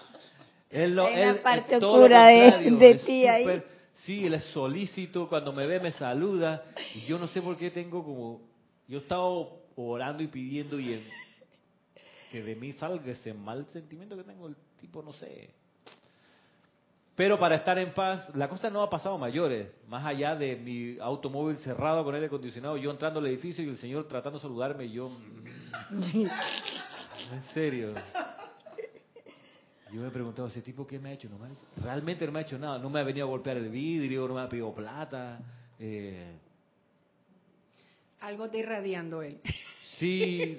Él, lo, él, parte oscura de, de ti ahí. Sí, él es solícito, cuando me ve me saluda. Y yo no sé por qué tengo como... Yo he estado orando y pidiendo y en, que de mí salga ese mal sentimiento que tengo el tipo, no sé. Pero para estar en paz, la cosa no ha pasado mayores, más allá de mi automóvil cerrado con aire acondicionado, yo entrando al edificio y el señor tratando de saludarme yo... Mm, en serio. Yo me he preguntado, ¿ese tipo qué me ha hecho? No realmente no me ha hecho nada, no me ha venido a golpear el vidrio, no me ha pedido plata. Eh. Algo está irradiando él. Sí,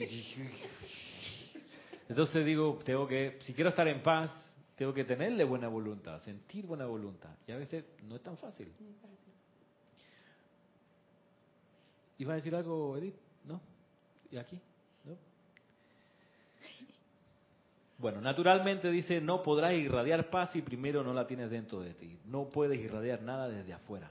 entonces digo, tengo que, si quiero estar en paz, tengo que tenerle buena voluntad, sentir buena voluntad. Y a veces no es tan fácil. ¿Iba a decir algo, Edith? ¿No? ¿Y aquí? ¿No? Bueno, naturalmente dice, no podrás irradiar paz si primero no la tienes dentro de ti. No puedes irradiar nada desde afuera.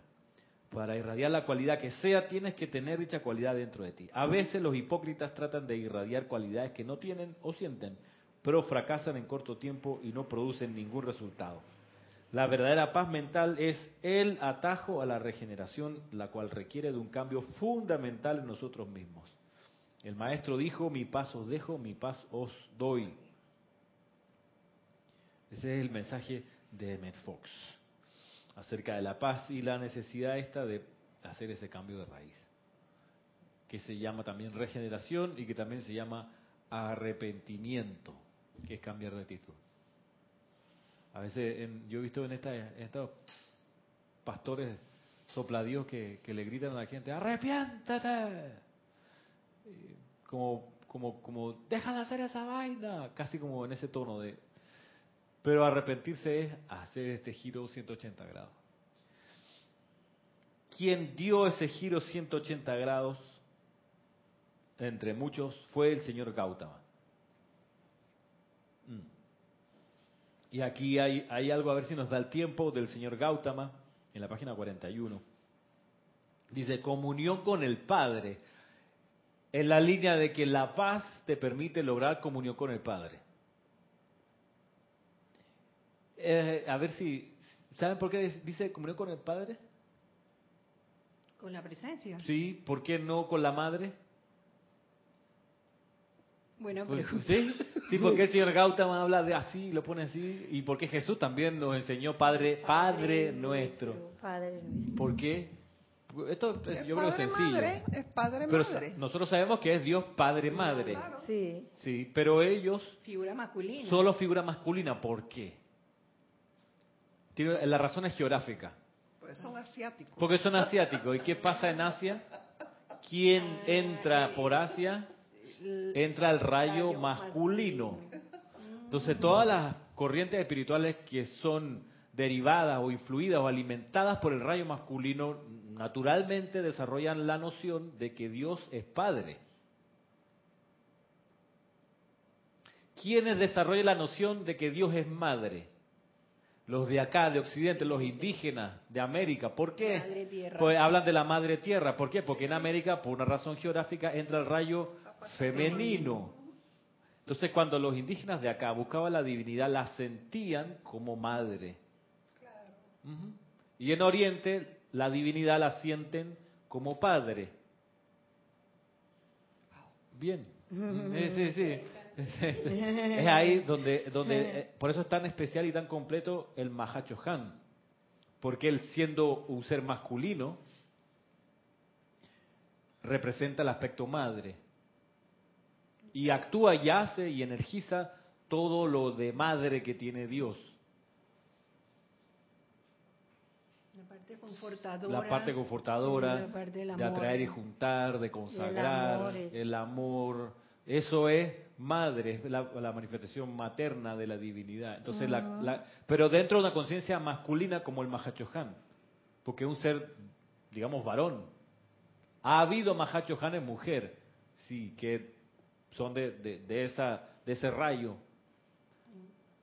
Para irradiar la cualidad que sea, tienes que tener dicha cualidad dentro de ti. A veces los hipócritas tratan de irradiar cualidades que no tienen o sienten, pero fracasan en corto tiempo y no producen ningún resultado. La verdadera paz mental es el atajo a la regeneración, la cual requiere de un cambio fundamental en nosotros mismos. El maestro dijo, mi paz os dejo, mi paz os doy. Ese es el mensaje de Emmett Fox acerca de la paz y la necesidad esta de hacer ese cambio de raíz, que se llama también regeneración y que también se llama arrepentimiento, que es cambiar de actitud. A veces yo he visto en, esta, estos pastores sopladíos que, que le gritan a la gente, arrepiéntate, como, como, como, deja de hacer esa vaina, casi como en ese tono de, pero arrepentirse es hacer este giro 180 grados. Quien dio ese giro 180 grados, entre muchos, fue el señor Gautama. Mm. Y aquí hay, hay algo, a ver si nos da el tiempo, del señor Gautama, en la página 41. Dice, comunión con el Padre, en la línea de que la paz te permite lograr comunión con el Padre. Eh, a ver si, ¿saben por qué dice comunión con el Padre? Con la presencia. Sí, ¿por qué no con la Madre? Bueno, pues, ¿Sí? sí, porque el señor Gautama habla de así, lo pone así, y porque Jesús también nos enseñó Padre, Padre, nuestro. Padre nuestro. ¿Por qué? Esto es, Es yo creo padre sencillo. madre, es padre Pero madre. nosotros sabemos que es Dios Padre Madre. Claro. Sí. Sí, pero ellos Figura masculina. solo figura masculina. ¿Por qué? Tiene- la razón es geográfica. Pues son asiáticos. Porque son asiáticos. ¿Y qué pasa en Asia? ¿Quién entra por Asia? Entra el rayo masculino. Entonces todas las corrientes espirituales que son derivadas o influidas o alimentadas por el rayo masculino naturalmente desarrollan la noción de que Dios es Padre. ¿Quiénes desarrollan la noción de que Dios es Madre? Los de acá, de Occidente, los indígenas de América. ¿Por qué? Pues hablan de la Madre Tierra. ¿Por qué? Porque en América, por una razón geográfica, entra el rayo femenino. Entonces, cuando los indígenas de acá buscaban la divinidad, la sentían como madre. Y en Oriente, la divinidad la sienten como padre. Bien. Sí, sí, sí. Es ahí donde, donde eh, por eso es tan especial y tan completo el Mahacho Han. Porque él, siendo un ser masculino, representa el aspecto madre. Y actúa y hace y energiza todo lo de madre que tiene Dios. La parte confortadora. La parte confortadora, La parte del de atraer y juntar, de consagrar, amor es- el amor. Eso es madre, es la, la manifestación materna de la divinidad. Entonces, la- la- pero dentro de una conciencia masculina como el Mahachohan, porque es un ser, digamos, varón. Ha habido Mahachohan en mujer, sí, que son de, de- de esa, de ese rayo.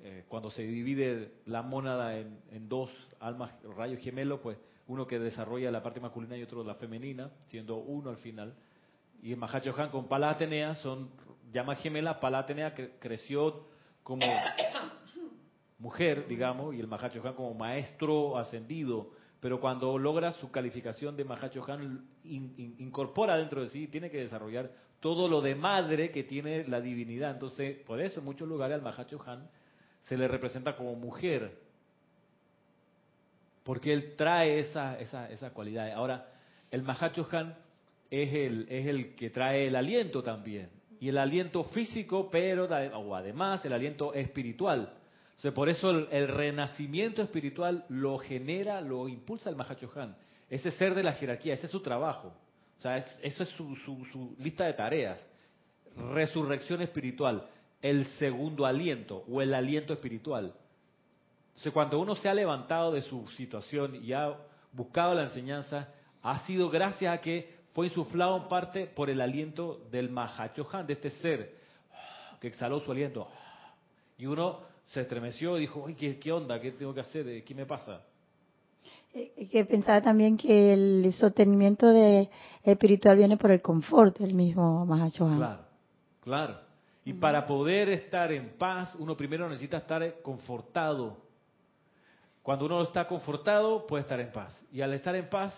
Eh, cuando se divide la mónada en, en dos almas, rayos gemelos, pues uno que desarrolla la parte masculina y otro la femenina, siendo uno al final. Y el Mahacho Han con Pala Atenea son llamas gemelas. Pala Atenea cre- creció como mujer, digamos, y el Mahacho Han como maestro ascendido. Pero cuando logra su calificación de Mahacho Han, in- in- incorpora dentro de sí, tiene que desarrollar todo lo de madre que tiene la divinidad. Entonces, por eso en muchos lugares al Mahacho Han se le representa como mujer, porque él trae esa, esa, esa cualidad. Ahora, el Mahacho Han es el, es el que trae el aliento también, y el aliento físico, pero o además el aliento espiritual. O por eso el, renacimiento espiritual lo genera, lo impulsa el Mahacho Han. Ese ser de la jerarquía, ese es su trabajo. O sea, es- es su, lista de tareas. Resurrección espiritual, el segundo aliento o el aliento espiritual. Entonces, cuando uno se ha levantado de su situación y ha buscado la enseñanza, ha sido gracias a que fue insuflado en parte por el aliento del Mahachohan, de este ser que exhaló su aliento. Y uno se estremeció y dijo, "Ay, ¿qué, ¿qué onda? ¿Qué tengo que hacer? ¿Qué me pasa? Eh, Que pensaba también que el sostenimiento de espiritual viene por el confort del mismo Mahachohan. Claro, claro. Y para poder estar en paz, uno primero necesita estar confortado. Cuando uno está confortado, puede estar en paz. Y al estar en paz,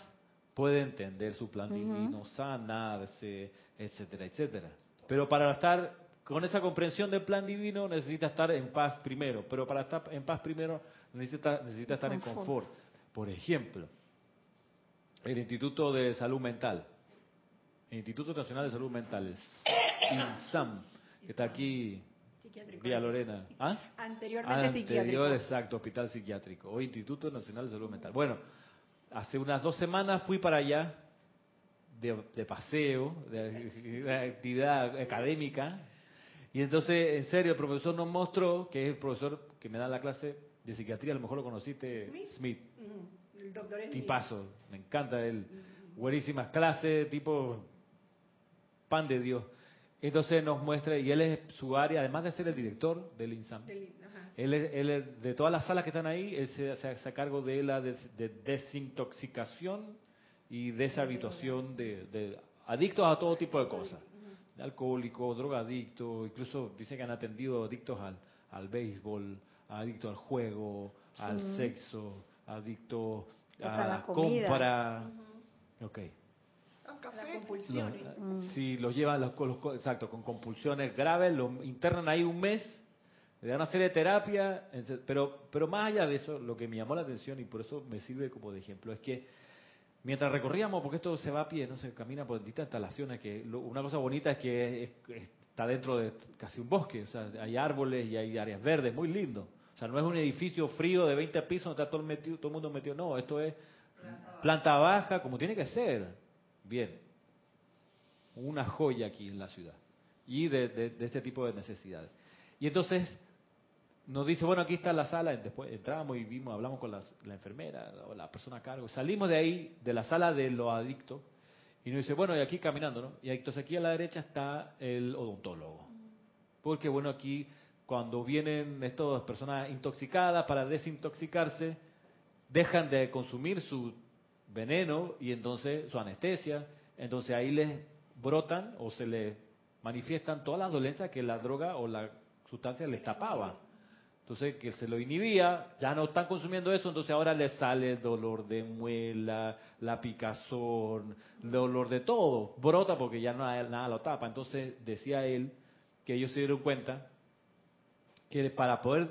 puede entender su plan divino, sanarse, etcétera, etcétera. Pero para estar con esa comprensión del plan divino, necesita estar en paz primero. Pero para estar en paz primero, necesita, necesita estar en confort. Por ejemplo, el Instituto de Salud Mental, el Instituto Nacional de Salud Mental, el INSAM, que está aquí. Vía Lorena. ¿Ah? Anteriormente Anterior, psiquiátrico. exacto, Hospital Psiquiátrico, o Instituto Nacional de Salud Mental. Bueno, hace unas dos semanas fui para allá de, de paseo, de, de actividad académica, y entonces, en serio, el profesor nos mostró, que es el profesor que me da la clase de psiquiatría, a lo mejor lo conociste, Smith. Smith, El doctor Smith. tipazo, me encanta él, buenísimas clases, tipo pan de Dios. Entonces nos muestra, y él es su área, además de ser el director del INSAM, Del-. Él, es- él de todas las salas que están ahí, él se, se hace cargo de la des- de desintoxicación y deshabituación de, de adictos a todo tipo de cosas. De alcohólicos, drogadictos, incluso dicen que han atendido adictos al, al béisbol, adictos al juego, al sexo, adictos a la compra. Ok. Al La café. compulsión. Lo- Sí, los llevan, los, los- exacto, con compulsiones graves, los internan ahí un mes, le dan una serie de terapia, pero, pero más allá de eso, lo que me llamó la atención y por eso me sirve como de ejemplo es que mientras recorríamos, porque esto se va a pie, no se camina por distintas instalaciones, que lo- una cosa bonita es que es- es- está dentro de casi un bosque, o sea, hay árboles y hay áreas verdes, muy lindo. O sea, no es un edificio frío de 20 pisos donde está todo el, metido- todo el mundo metido, no, esto es planta baja, como tiene que ser. Bien, una joya aquí en la ciudad y de, de- de este tipo de necesidades. Y entonces nos dice, bueno, aquí está la sala, después entramos y vimos, hablamos con la, enfermera o la persona a cargo, salimos de ahí, de la sala de los adictos, y nos dice, bueno, y aquí caminando, ¿no? Y entonces aquí a la derecha está el odontólogo. Porque bueno, aquí cuando vienen estas personas intoxicadas para desintoxicarse, dejan de consumir su veneno y entonces su anestesia, entonces ahí les brotan o se les manifiestan todas las dolencias que la droga o la sustancia les tapaba. Entonces, que se lo inhibía, ya no están consumiendo eso, entonces ahora les sale el dolor de muela, la picazón, dolor de todo, brota porque ya no nada lo tapa. Entonces, decía él que ellos se dieron cuenta que para poder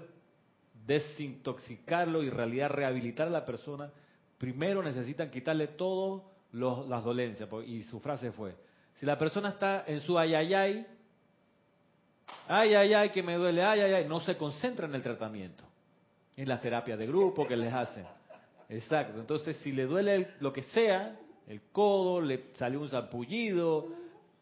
desintoxicarlo y en realidad rehabilitar a la persona, primero necesitan quitarle todas las dolencias. Y su frase fue, si la persona está en su ayayay, ay, ay, ay, que me duele, ay, ay, ay, no se concentra en el tratamiento, en las terapias de grupo que les hacen. Exacto, entonces si le duele el- lo que sea, el codo, le salió un zampullido,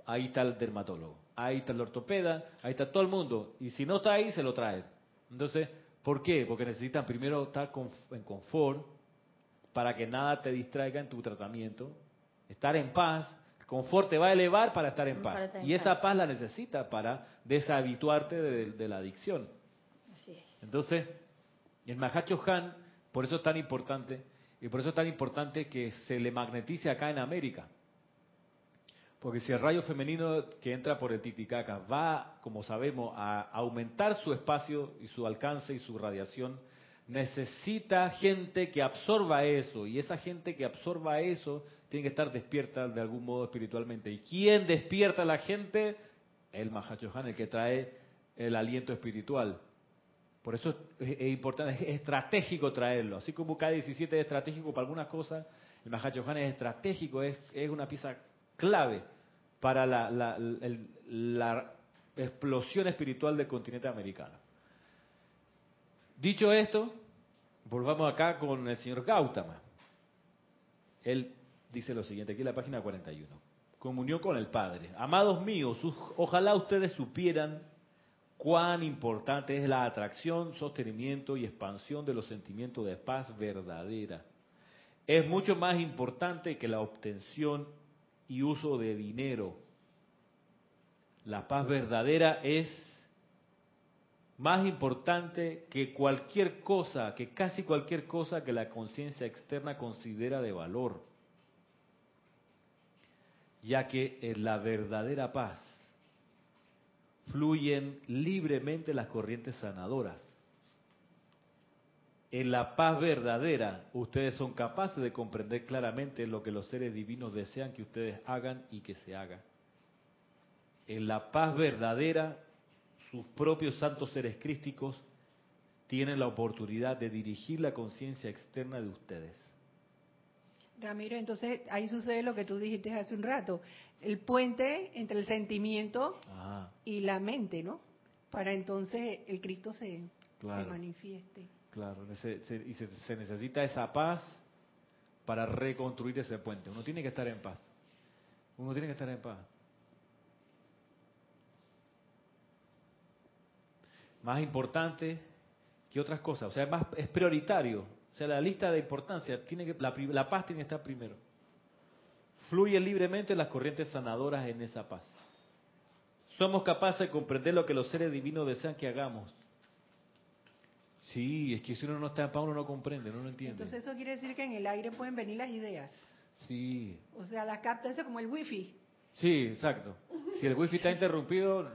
ahí está el dermatólogo, ahí está el ortopeda, ahí está todo el mundo, y si no está ahí, se lo trae. Entonces, ¿por qué? Porque necesitan primero estar conf- en confort para que nada te distraiga en tu tratamiento, estar en paz, confort te va a elevar para estar en paz, estar en y esa paz. paz la necesita para deshabituarte de, de la adicción. Así es. Entonces, el Mahacho Han, por eso es tan importante, y por eso es tan importante que se le magnetice acá en América. Porque si el rayo femenino que entra por el Titicaca va, como sabemos, a aumentar su espacio y su alcance y su radiación, necesita gente que absorba eso. Y esa gente que absorba eso tiene que estar despierta de algún modo espiritualmente. ¿Y quién despierta a la gente? El Mahachohan, el que trae el aliento espiritual. Por eso es, importante, es estratégico traerlo. Así como K17 es estratégico para algunas cosas, el Mahachohan es estratégico, es, es una pieza clave para la, la- la explosión espiritual del continente americano. Dicho esto, volvamos acá con el señor Gautama. Él dice lo siguiente, aquí en la página 41. Comunión con el Padre. Amados míos, ojalá ustedes supieran cuán importante es la atracción, sostenimiento y expansión de los sentimientos de paz verdadera. Es mucho más importante que la obtención y uso de dinero. La paz verdadera es más importante que cualquier cosa, que casi cualquier cosa que la conciencia externa considera de valor, ya que en la verdadera paz fluyen libremente las corrientes sanadoras. En la paz verdadera, ustedes son capaces de comprender claramente lo que los seres divinos desean que ustedes hagan y que se haga. En la paz verdadera, sus propios santos seres crísticos tienen la oportunidad de dirigir la conciencia externa de ustedes. Ramiro, entonces ahí sucede lo que tú dijiste hace un rato, el puente entre el sentimiento y la mente, ¿no? Para entonces el Cristo se, Claro. se manifieste. claro, se- se- y se necesita esa paz para reconstruir ese puente. Uno tiene que estar en paz. Uno tiene que estar en paz. Más importante que otras cosas, o sea, más, es prioritario. O sea, la lista de importancia, tiene que, la, la paz tiene que estar primero. Fluye libremente las corrientes sanadoras en esa paz. Somos capaces de comprender lo que los seres divinos desean que hagamos. Sí, es que si uno no está en paz, uno no comprende, no lo entiende. Entonces eso quiere decir que en el aire pueden venir las ideas. Sí, O sea, las capta eso como el wifi. sí, exacto. Si el wifi está interrumpido,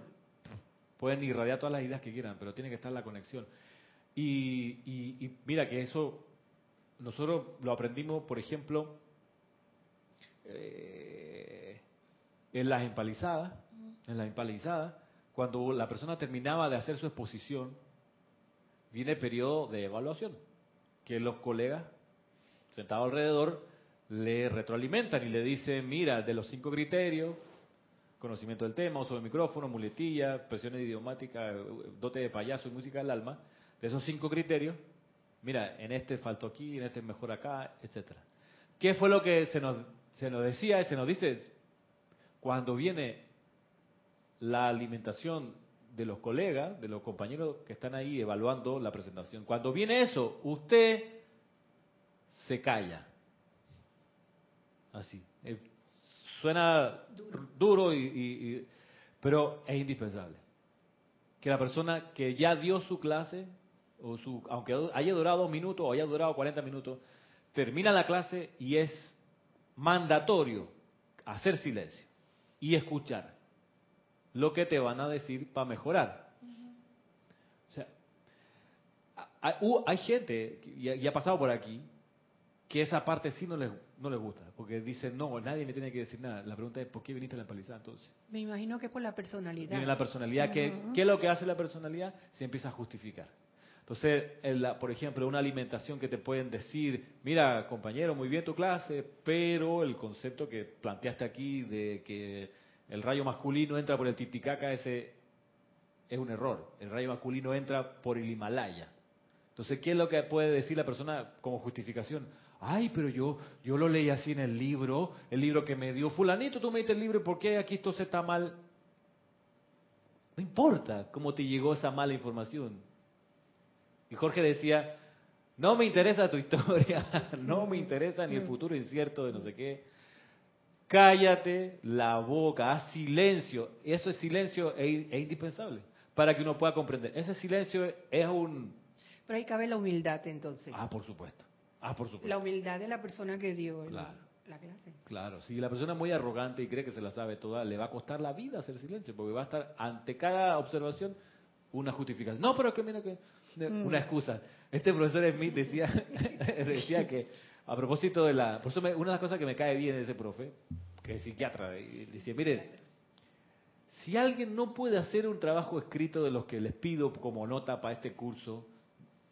pueden irradiar todas las ideas que quieran, pero tiene que estar la conexión. Y, y- y mira que eso, nosotros lo aprendimos, por ejemplo, eh, en las empalizadas, en las empalizadas, cuando la persona terminaba de hacer su exposición, viene el periodo de evaluación, que los colegas sentados alrededor le retroalimentan y le dicen, mira, de los cinco criterios, conocimiento del tema, uso del micrófono, muletilla, presiones idiomáticas, dote de payaso y música del alma, de esos cinco criterios, mira, en este faltó aquí, en este mejor acá, etcétera. ¿Qué fue lo que se nos, se nos decía y se nos dice cuando viene la alimentación de los colegas, de los compañeros que están ahí evaluando la presentación? Cuando viene eso, usted se calla. Así. Suena duro, y, y- pero es indispensable. Que la persona que ya dio su clase, o su, aunque haya durado dos minutos o haya durado 40 minutos, termina la clase y es mandatorio hacer silencio y escuchar lo que te van a decir para mejorar. O sea, hay, hay gente, y ha pasado por aquí, que esa parte sí no les, no les gusta, porque dicen, no, nadie me tiene que decir nada. La pregunta es, ¿por qué viniste a la empalizada entonces? Me imagino que por la personalidad. Tiene la personalidad. que ¿Qué es lo que hace la personalidad? Se empieza a justificar. Entonces, en la- por ejemplo, una alimentación que te pueden decir, mira, compañero, muy bien tu clase, pero el concepto que planteaste aquí de que el rayo masculino entra por el titicaca, ese es un error. El rayo masculino entra por el Himalaya. Entonces, ¿qué es lo que puede decir la persona como justificación? Ay, pero yo yo lo leí así en el libro, el libro que me dio fulanito, tú me diste el libro, ¿por qué aquí esto se está mal? No importa cómo te llegó esa mala información. Y Jorge decía, no me interesa tu historia, no me interesa ni el futuro incierto de no sé qué. Cállate la boca, haz silencio. Eso es silencio, es, es indispensable para que uno pueda comprender. Ese silencio es un... Pero ahí cabe la humildad entonces. Ah, por supuesto. Ah, por supuesto. La humildad de la persona que dio Claro. la clase. Claro, si la persona es muy arrogante y cree que se la sabe toda, le va a costar la vida hacer silencio, porque va a estar ante cada observación una justificación. No, pero es que mira que una excusa. Este profesor Smith decía, decía que a propósito de la, por eso me- una de las cosas que me cae bien de ese profe, que es psiquiatra, decía, miren, si alguien no puede hacer un trabajo escrito de los que les pido como nota para este curso,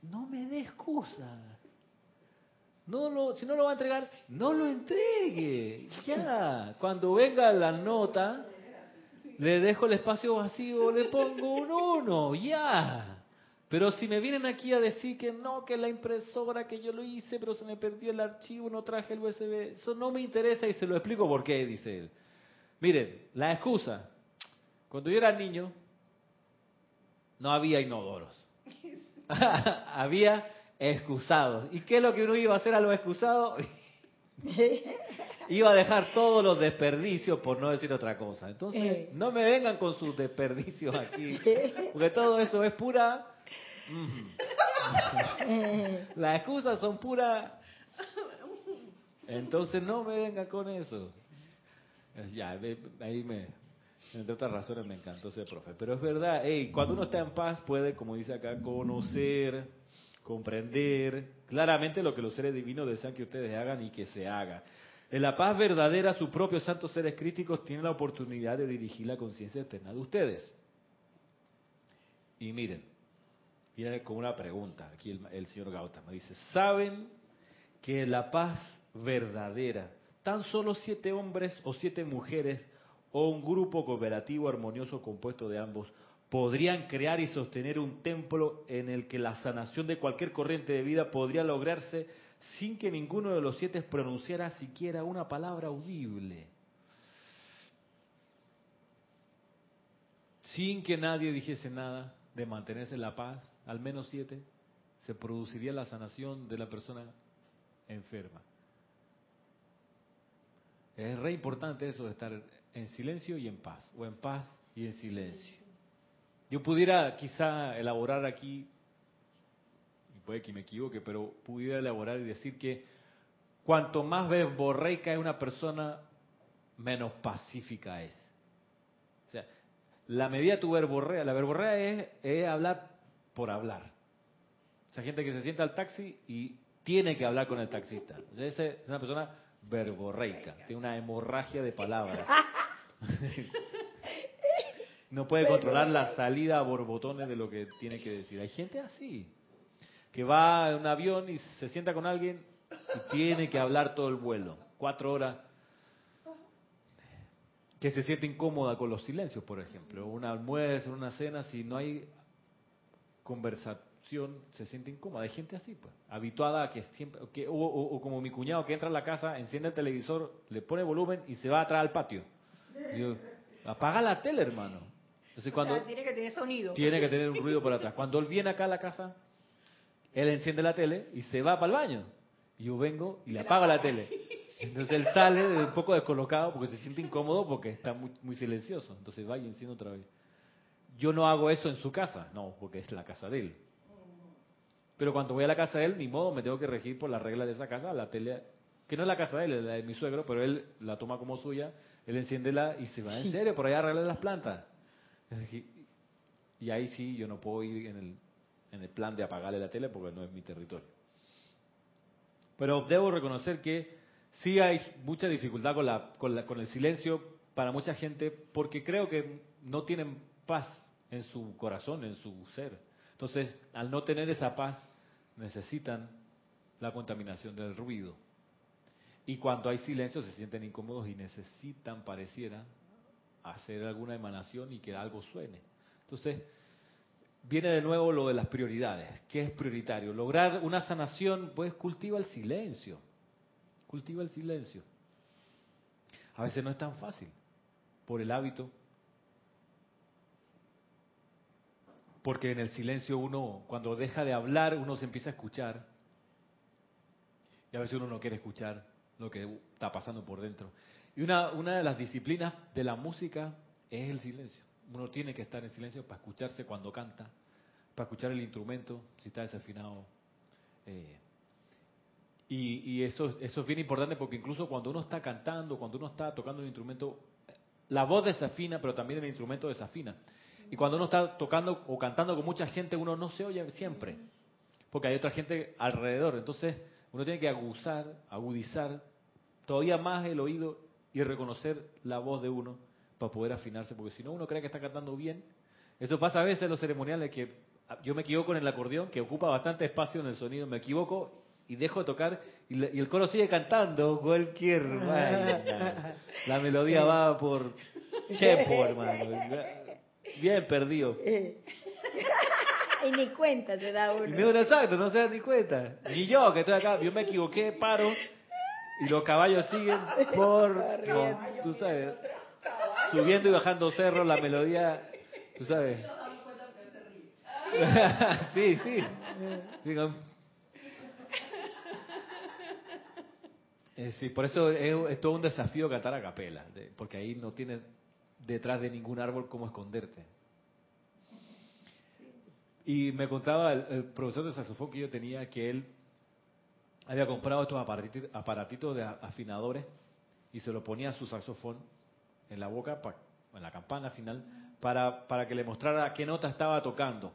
no me dé excusa. No lo, si no lo va a entregar, no lo entregue. Ya, cuando venga la nota, le dejo el espacio vacío, le pongo un uno, ya. Pero si me vienen aquí a decir que no, que la impresora, que yo lo hice, pero se me perdió el archivo, no traje el USB, eso no me interesa y se lo explico por qué, dice él. Miren, la excusa. Cuando yo era niño, no había inodoros. había excusados. ¿Y qué es lo que uno iba a hacer a los excusados? iba a dejar todos los desperdicios, por no decir otra cosa. Entonces, Eh. no me vengan con sus desperdicios aquí, porque todo eso es pura... Las excusas son pura... Entonces, no me vengan con eso. Es- Ya, ahí me... Entre otras razones me encantó ese profe. Pero es verdad, hey, cuando uno está en paz puede, como dice acá, conocer, comprender claramente lo que los seres divinos desean que ustedes hagan y que se haga. En la paz verdadera, sus propios santos seres críticos tienen la oportunidad de dirigir la conciencia eterna de ustedes. Y miren, viene con una pregunta aquí el, el señor Gautama. Dice, ¿saben que la paz verdadera, tan solo siete hombres o siete mujeres o un grupo cooperativo armonioso compuesto de ambos podrían crear y sostener un templo en el que la sanación de cualquier corriente de vida podría lograrse sin que ninguno de los siete pronunciara siquiera una palabra audible. Sin que nadie dijese nada de mantenerse en la paz, al menos siete, se produciría la sanación de la persona enferma. Es re importante eso de estar en silencio y en paz, o en paz y en silencio. Yo pudiera quizá elaborar aquí, y puede que me equivoque, pero pudiera elaborar y decir que cuanto más verborreica es una persona, menos pacífica es. O sea, la medida de tu verborrea, la verborrea es, es hablar por hablar. Esa gente que se sienta al taxi y tiene que hablar con el taxista. O sea, es una persona verborreica, tiene una hemorragia de palabras. no puede controlar la salida a borbotones de lo que tiene que decir. Hay gente así, que va en un avión y se sienta con alguien y tiene que hablar todo el vuelo, cuatro horas, que se siente incómoda con los silencios, por ejemplo, una almuerzo, una cena, si no hay conversación, se siente incómoda. Hay gente así, pues, habituada a que siempre, que, o, o- o como mi cuñado que entra a la casa, enciende el televisor, le pone volumen y se va atrás al patio. Yo, apaga la tele, hermano. Entonces O cuando sea, tiene que tener sonido. tiene que tener un ruido por atrás. Cuando él viene acá a la casa, él enciende la tele y se va para el baño. Y yo vengo y le apago la tele. Entonces él sale de- un poco descolocado porque se siente incómodo porque está muy, muy silencioso. Entonces va y enciende otra vez. Yo no hago eso en su casa, no, porque es la casa de él. Pero cuando voy a la casa de él, ni modo, me tengo que regir por las reglas de esa casa. La tele, que no es la casa de él, es la de mi suegro, pero él la toma como suya. Él enciende la y se va en serio por allá a arreglar las plantas. Y ahí sí yo no puedo ir en el, en el plan de apagarle la tele porque no es mi territorio. Pero debo reconocer que sí hay mucha dificultad con, la, con, el silencio para mucha gente porque creo que no tienen paz en su corazón, en su ser. Entonces, al no tener esa paz, necesitan la contaminación del ruido. Y cuando hay silencio se sienten incómodos y necesitan, pareciera, hacer alguna emanación y que algo suene. Entonces, viene de nuevo lo de las prioridades. ¿Qué es prioritario? Lograr una sanación, pues cultiva el silencio. Cultiva el silencio. A veces no es tan fácil, por el hábito. Porque en el silencio uno, cuando deja de hablar, uno se empieza a escuchar. Y a veces uno no quiere escuchar lo que está pasando por dentro. Y una, una de las disciplinas de la música es el silencio. Uno tiene que estar en silencio para escucharse cuando canta, para escuchar el instrumento, si está desafinado. Eh, y y eso, eso es bien importante porque incluso cuando uno está cantando, cuando uno está tocando un instrumento, la voz desafina, pero también el instrumento desafina. Y cuando uno está tocando o cantando con mucha gente, uno no se oye siempre, porque hay otra gente alrededor. Entonces, uno tiene que aguzar, agudizar todavía más el oído y reconocer la voz de uno para poder afinarse, porque si no, uno cree que está cantando bien. Eso pasa a veces en los ceremoniales, que yo me equivoco en el acordeón, que ocupa bastante espacio en el sonido, me equivoco y dejo de tocar y, le- y el coro sigue cantando cualquier. La melodía va por chepo, hermano. Bien perdido. y ni cuenta se da Y uno. digo, exacto, no se dan ni cuenta. Ni yo, que estoy acá, yo me equivoqué, paro, y los caballos siguen por, no, tú sabes, subiendo y bajando cerros, la melodía, tú sabes. sí, sí. Digo, eh, sí, por eso es, es todo un desafío cantar a capela, de- porque ahí no tienes detrás de ningún árbol cómo esconderte. Y me contaba el, el profesor de saxofón que yo tenía que él había comprado estos aparatitos, de afinadores y se lo ponía a su saxofón en la boca, en la campana final, para, para que le mostrara qué nota estaba tocando.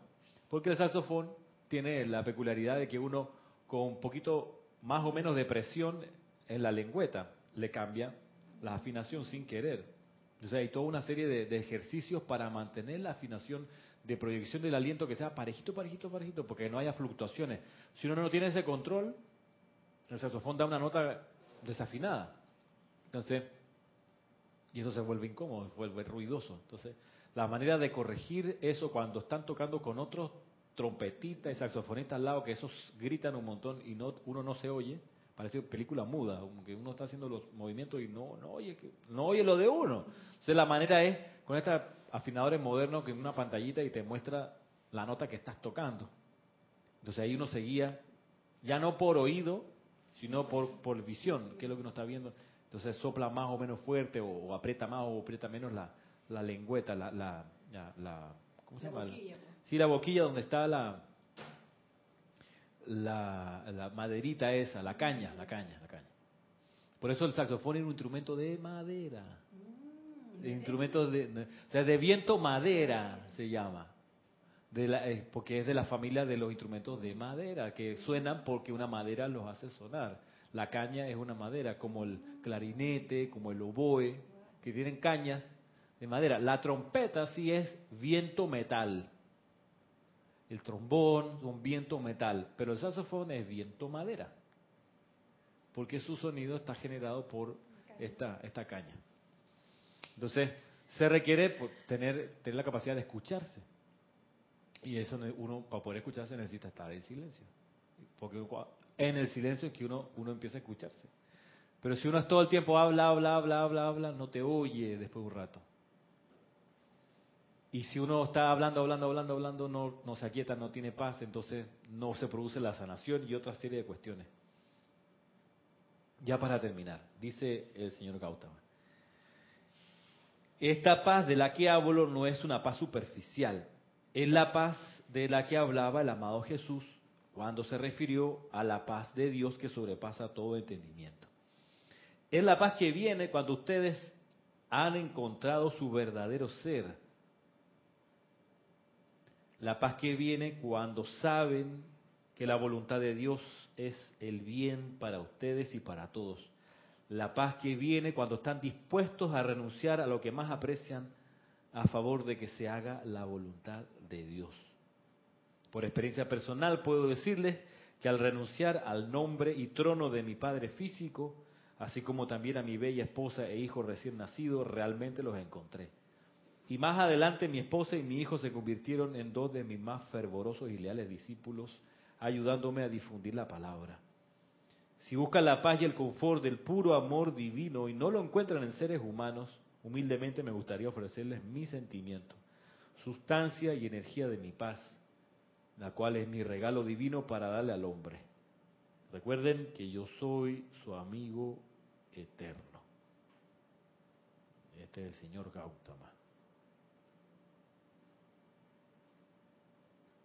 Porque el saxofón tiene la peculiaridad de que uno con un poquito más o menos de presión en la lengüeta le cambia la afinación sin querer. Entonces hay toda una serie de, de ejercicios para mantener la afinación de proyección del aliento que sea parejito, parejito, parejito, porque no haya fluctuaciones. Si uno no tiene ese control, el saxofón da una nota desafinada. Entonces, y eso se vuelve incómodo, se vuelve ruidoso. Entonces, la manera de corregir eso cuando están tocando con otros trompetistas y saxofonistas al lado, que esos gritan un montón y no uno no se oye, parece película muda, que uno está haciendo los movimientos y no, no oye que, no oye lo de uno. Entonces la manera es con estos afinadores modernos que en una pantallita y te muestra la nota que estás tocando. Entonces ahí uno se guía, ya no por oído, sino por, por visión, que es lo que uno está viendo. Entonces sopla más o menos fuerte o, o aprieta más o aprieta menos la, la lengüeta, la, la, la, ¿cómo se La llama? boquilla, pues. Sí, la boquilla donde está la, la, la maderita esa, la caña, la caña, la caña. Por eso el saxofón es un instrumento de madera. De instrumento de- o sea, de viento madera se llama. De la- eh, porque es de la familia de los instrumentos de madera, que suenan porque una madera los hace sonar. La caña es una madera, como el clarinete, como el oboe, que tienen cañas de madera. La trompeta sí es viento metal. El trombón son viento metal, pero el saxofón es viento madera. porque su sonido está generado por esta, caña. Entonces, se requiere tener, tener la capacidad de escucharse. Y eso uno, para poder escucharse, necesita estar en silencio. Porque en el silencio es que uno, uno empieza a escucharse. Pero si uno es todo el tiempo habla, habla, habla, habla, habla, no te oye después de un rato. Y si uno está hablando, hablando, hablando, hablando, no, no se aquieta, no tiene paz, entonces no se produce la sanación y otra serie de cuestiones. Ya para terminar, dice el señor Gautama. Esta paz de la que hablo no es una paz superficial, es la paz de la que hablaba el amado Jesús cuando se refirió a la paz de Dios que sobrepasa todo entendimiento. Es la paz que viene cuando ustedes han encontrado su verdadero ser. La paz que viene cuando saben que la voluntad de Dios es el bien para ustedes y para todos. La paz que viene cuando están dispuestos a renunciar a lo que más aprecian a favor de que se haga la voluntad de Dios. Por experiencia personal puedo decirles que al renunciar al nombre y trono de mi padre físico, así como también a mi bella esposa e hijo recién nacido, realmente los encontré. Y más adelante mi esposa y mi hijo se convirtieron en dos de mis más fervorosos y leales discípulos, ayudándome a difundir la palabra. Si buscan la paz y el confort del puro amor divino y no lo encuentran en seres humanos, humildemente me gustaría ofrecerles mi sentimiento, sustancia y energía de mi paz, la cual es mi regalo divino para darle al hombre. Recuerden que yo soy su amigo eterno. Este es el señor Gautama.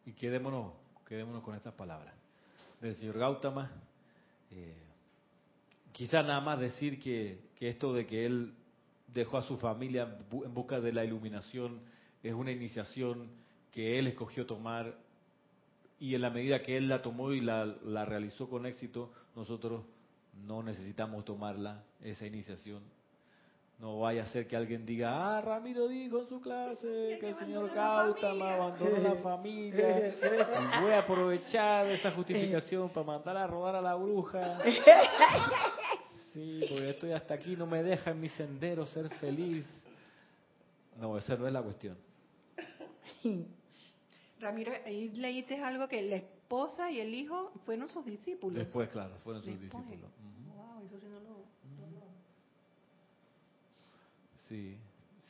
Y quedémonos, quedémonos con estas palabras del señor Gautama. Eh, quizá nada más decir que, que esto de que él dejó a su familia en bu- en busca de la iluminación es una iniciación que él escogió tomar y en la medida que él la tomó y la, la realizó con éxito, nosotros no necesitamos tomarla, esa iniciación. No vaya a ser que alguien diga, ah, Ramiro dijo en su clase que el señor Gautama abandonó la familia. y voy a aprovechar esa justificación para mandar a rodar a la bruja. Sí, porque estoy hasta aquí, no me deja en mi sendero ser feliz. No, esa no es la cuestión. Ramiro, ahí leíste algo que la esposa y el hijo fueron sus discípulos. Después, claro, fueron sus Después. discípulos. Wow, eso sí no lo... no lo- Sí,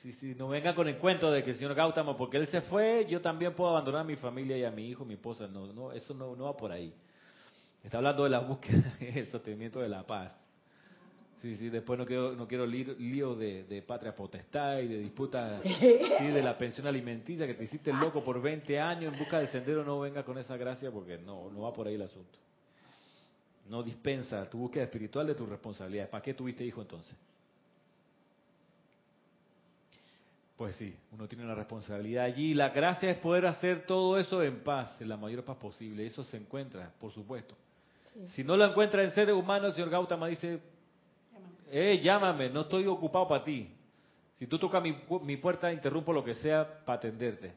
sí, sí, no venga con el cuento de que el señor Gautama, porque él se fue, yo también puedo abandonar a mi familia y a mi hijo, mi esposa. No, no, eso no, no va por ahí. Está hablando de la búsqueda el sostenimiento de la paz. Sí, sí, después no quiero, no quiero lío, lío de, de patria potestad y de disputa sí, de la pensión alimenticia que te hiciste loco por 20 años en busca del sendero, no venga con esa gracia porque no, no va por ahí el asunto. No dispensa tu búsqueda espiritual de tus responsabilidades. ¿Para qué tuviste hijo entonces? Pues sí, uno tiene una responsabilidad allí. La gracia es poder hacer todo eso en paz, en la mayor paz posible. Eso se encuentra, por supuesto. Si no lo encuentra en seres humanos, el señor Gautama dice, eh, llámame, no estoy ocupado para ti. Si tú tocas mi, mi puerta, interrumpo lo que sea para atenderte.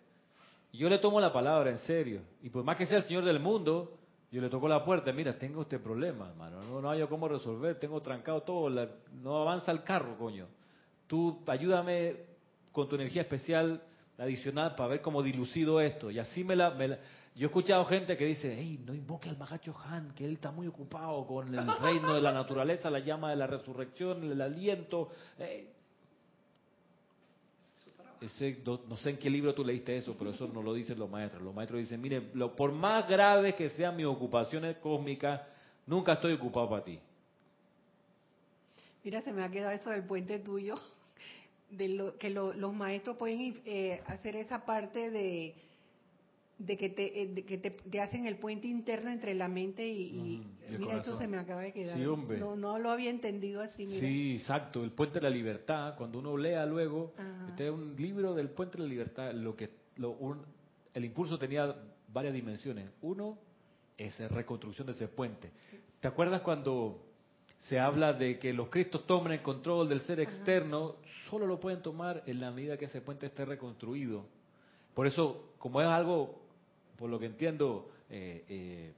Yo le tomo la palabra en serio. Y por más que sea el Señor del mundo, yo le toco la puerta. Mira, tengo este problema, hermano. No, no hay cómo resolver. Tengo trancado todo. no avanza el carro, coño. Tú ayúdame con tu energía especial adicional para ver cómo dilucido esto. Y así me la- Yo he escuchado gente que dice, hey, no invoque al Magacho Han, que él está muy ocupado con el reino de la naturaleza, la llama de la resurrección, el aliento. Eh, ese, no, no sé en qué libro tú leíste eso, pero eso no lo dicen los maestros. Los maestros dicen, mire, lo, por más graves que sean mis ocupaciones cósmicas, nunca estoy ocupado para ti. Mira, se me ha quedado eso del puente tuyo, de lo, que lo- los maestros pueden eh, hacer esa parte de, de que, te, eh, de que te, te hacen el puente interno entre la mente y... mira, corazón. se me acaba de quedar. Sí. No, no lo había entendido así, mira. Sí, exacto, el puente de la libertad. Cuando uno lea luego, Ajá. este es un libro del puente de la libertad. Lo que, lo, un- el impulso tenía varias dimensiones. Uno es la reconstrucción de ese puente. ¿Te acuerdas cuando se habla de que los cristos tomen el control del ser externo? Solo lo pueden tomar en la medida que ese puente esté reconstruido. Por eso, como es algo, por lo que entiendo, eh, eh,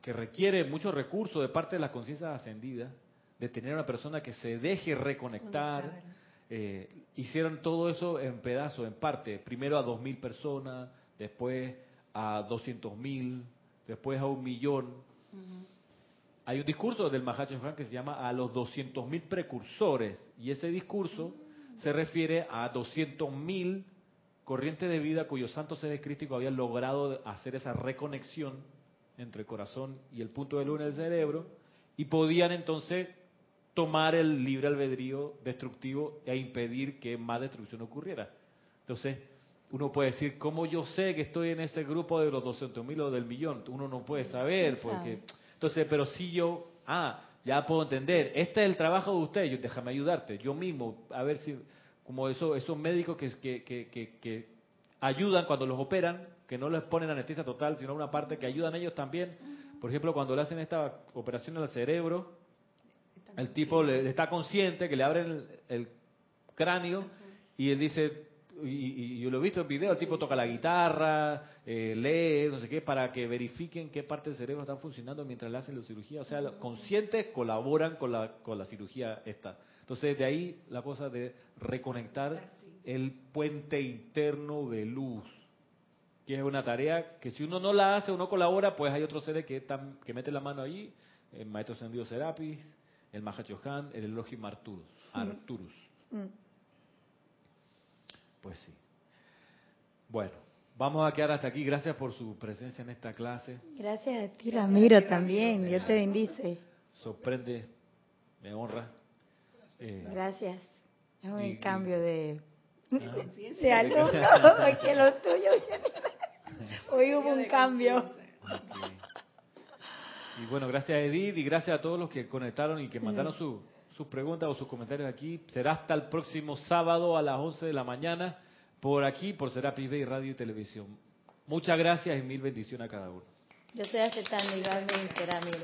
que requiere muchos recursos de parte de las conciencias ascendidas, de tener una persona que se deje reconectar. Conectar. Eh, hicieron todo eso en pedazos, en parte. Primero a dos mil personas, después a doscientos mil, después a un millón. Hay un discurso del Mahacho que se llama a los 200.000 precursores y ese discurso se refiere a 200.000 corrientes de vida cuyos santos seres crísticos habían logrado hacer esa reconexión entre el corazón y el punto de luna del cerebro y podían entonces tomar el libre albedrío destructivo e impedir que más destrucción ocurriera. Entonces, uno puede decir, ¿cómo yo sé que estoy en ese grupo de los 200.000 o del millón? Uno no puede saber, porque entonces, pero si yo, ah, ya puedo entender, este es el trabajo de usted, yo, déjame ayudarte, yo mismo, a ver si, como eso, esos médicos que, que, que, que, ayudan cuando los operan, que no les ponen anestesia total, sino una parte que ayudan ellos también. Por ejemplo, cuando le hacen esta operación al cerebro, el tipo le, está consciente que le abren el, el cráneo y él dice, y, yo lo he visto en video, el tipo toca la guitarra, eh, lee, no sé qué, para que verifiquen qué partes del cerebro están funcionando mientras le hacen la cirugía. O sea, los conscientes colaboran con la, con la cirugía esta. Entonces, de ahí la cosa de reconectar el puente interno de luz, que es una tarea que si uno no la hace o no colabora, pues hay otros seres que, están, que meten la mano allí, el maestro Sendido Serapis, el Mahachohan, el Elohim Arturus. Arturus. Mm. Pues sí. Bueno, vamos a quedar hasta aquí. Gracias por su presencia en esta clase. Gracias a ti, Ramiro, también. Dios te bendice. Sorprende, me honra. Eh, Gracias. Es un Y- cambio de, Conciencia. de alumno, porque lo tuyo Hoy hubo un cambio. Y bueno, gracias Edith y gracias a todos los que conectaron y que mandaron su- sus preguntas o sus comentarios aquí. Será hasta el próximo sábado a las 11 de la mañana por aquí, por Serapis Bay Radio y Televisión. Muchas gracias y mil bendiciones a cada uno. Yo estoy aceptando igualmente, Ramiro.